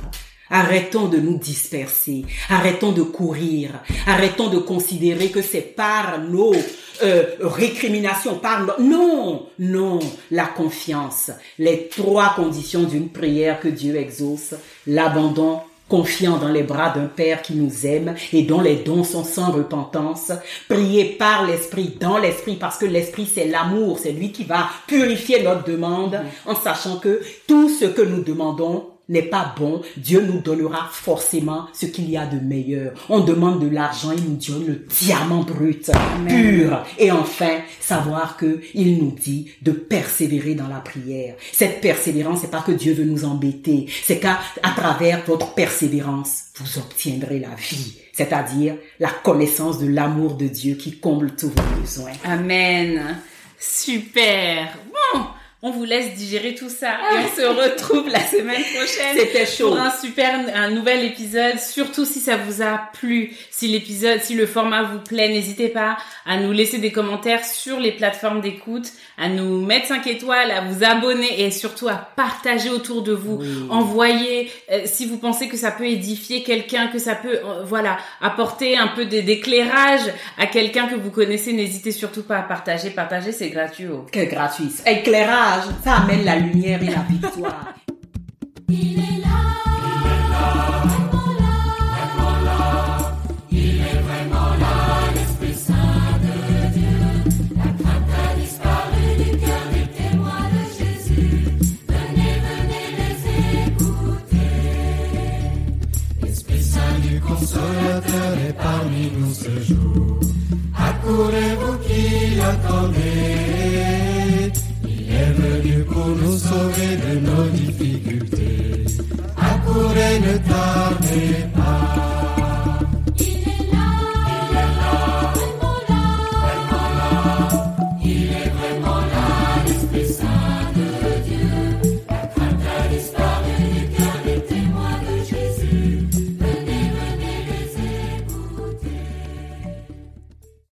Arrêtons de nous disperser. Arrêtons de courir. Arrêtons de considérer que c'est par nos euh, récriminations, par nos... Non, non. La confiance. Les trois conditions d'une prière que Dieu exauce. L'abandon, confiant dans les bras d'un Père qui nous aime et dont les dons sont sans repentance, prier par l'Esprit, dans l'Esprit, parce que l'Esprit c'est l'amour, c'est lui qui va purifier notre demande en sachant que tout ce que nous demandons n'est pas bon, Dieu nous donnera forcément ce qu'il y a de meilleur. On demande de l'argent, il nous donne le diamant brut, pur. Et enfin, savoir que il nous dit de persévérer dans la prière. Cette persévérance, c'est pas que Dieu veut nous embêter, c'est qu'à à travers votre persévérance, vous obtiendrez la vie, c'est-à-dire la connaissance de l'amour de Dieu qui comble tous vos besoins. Amen. Super. Bon, on vous laisse digérer tout ça et on se retrouve la semaine prochaine. C'était chaud. Pour un super, un nouvel épisode. Surtout si ça vous a plu, si l'épisode, si le format vous plaît, n'hésitez pas à nous laisser des commentaires sur les plateformes d'écoute, à nous mettre 5 étoiles, à vous abonner et surtout à partager autour de vous. Envoyer, euh, si vous pensez que ça peut édifier quelqu'un, que ça peut, euh, voilà, apporter un peu d'éclairage à quelqu'un que vous connaissez, n'hésitez surtout pas à partager. Partager, c'est gratuit. oh. Quel gratuit. Éclairage, ça amène la lumière et la victoire. Il est là, Consolateur est parmi nous ce jour. Accourez-vous qui l'attendez. Venu pour nous sauver de nos difficultés. Accourez, ne tardez pas.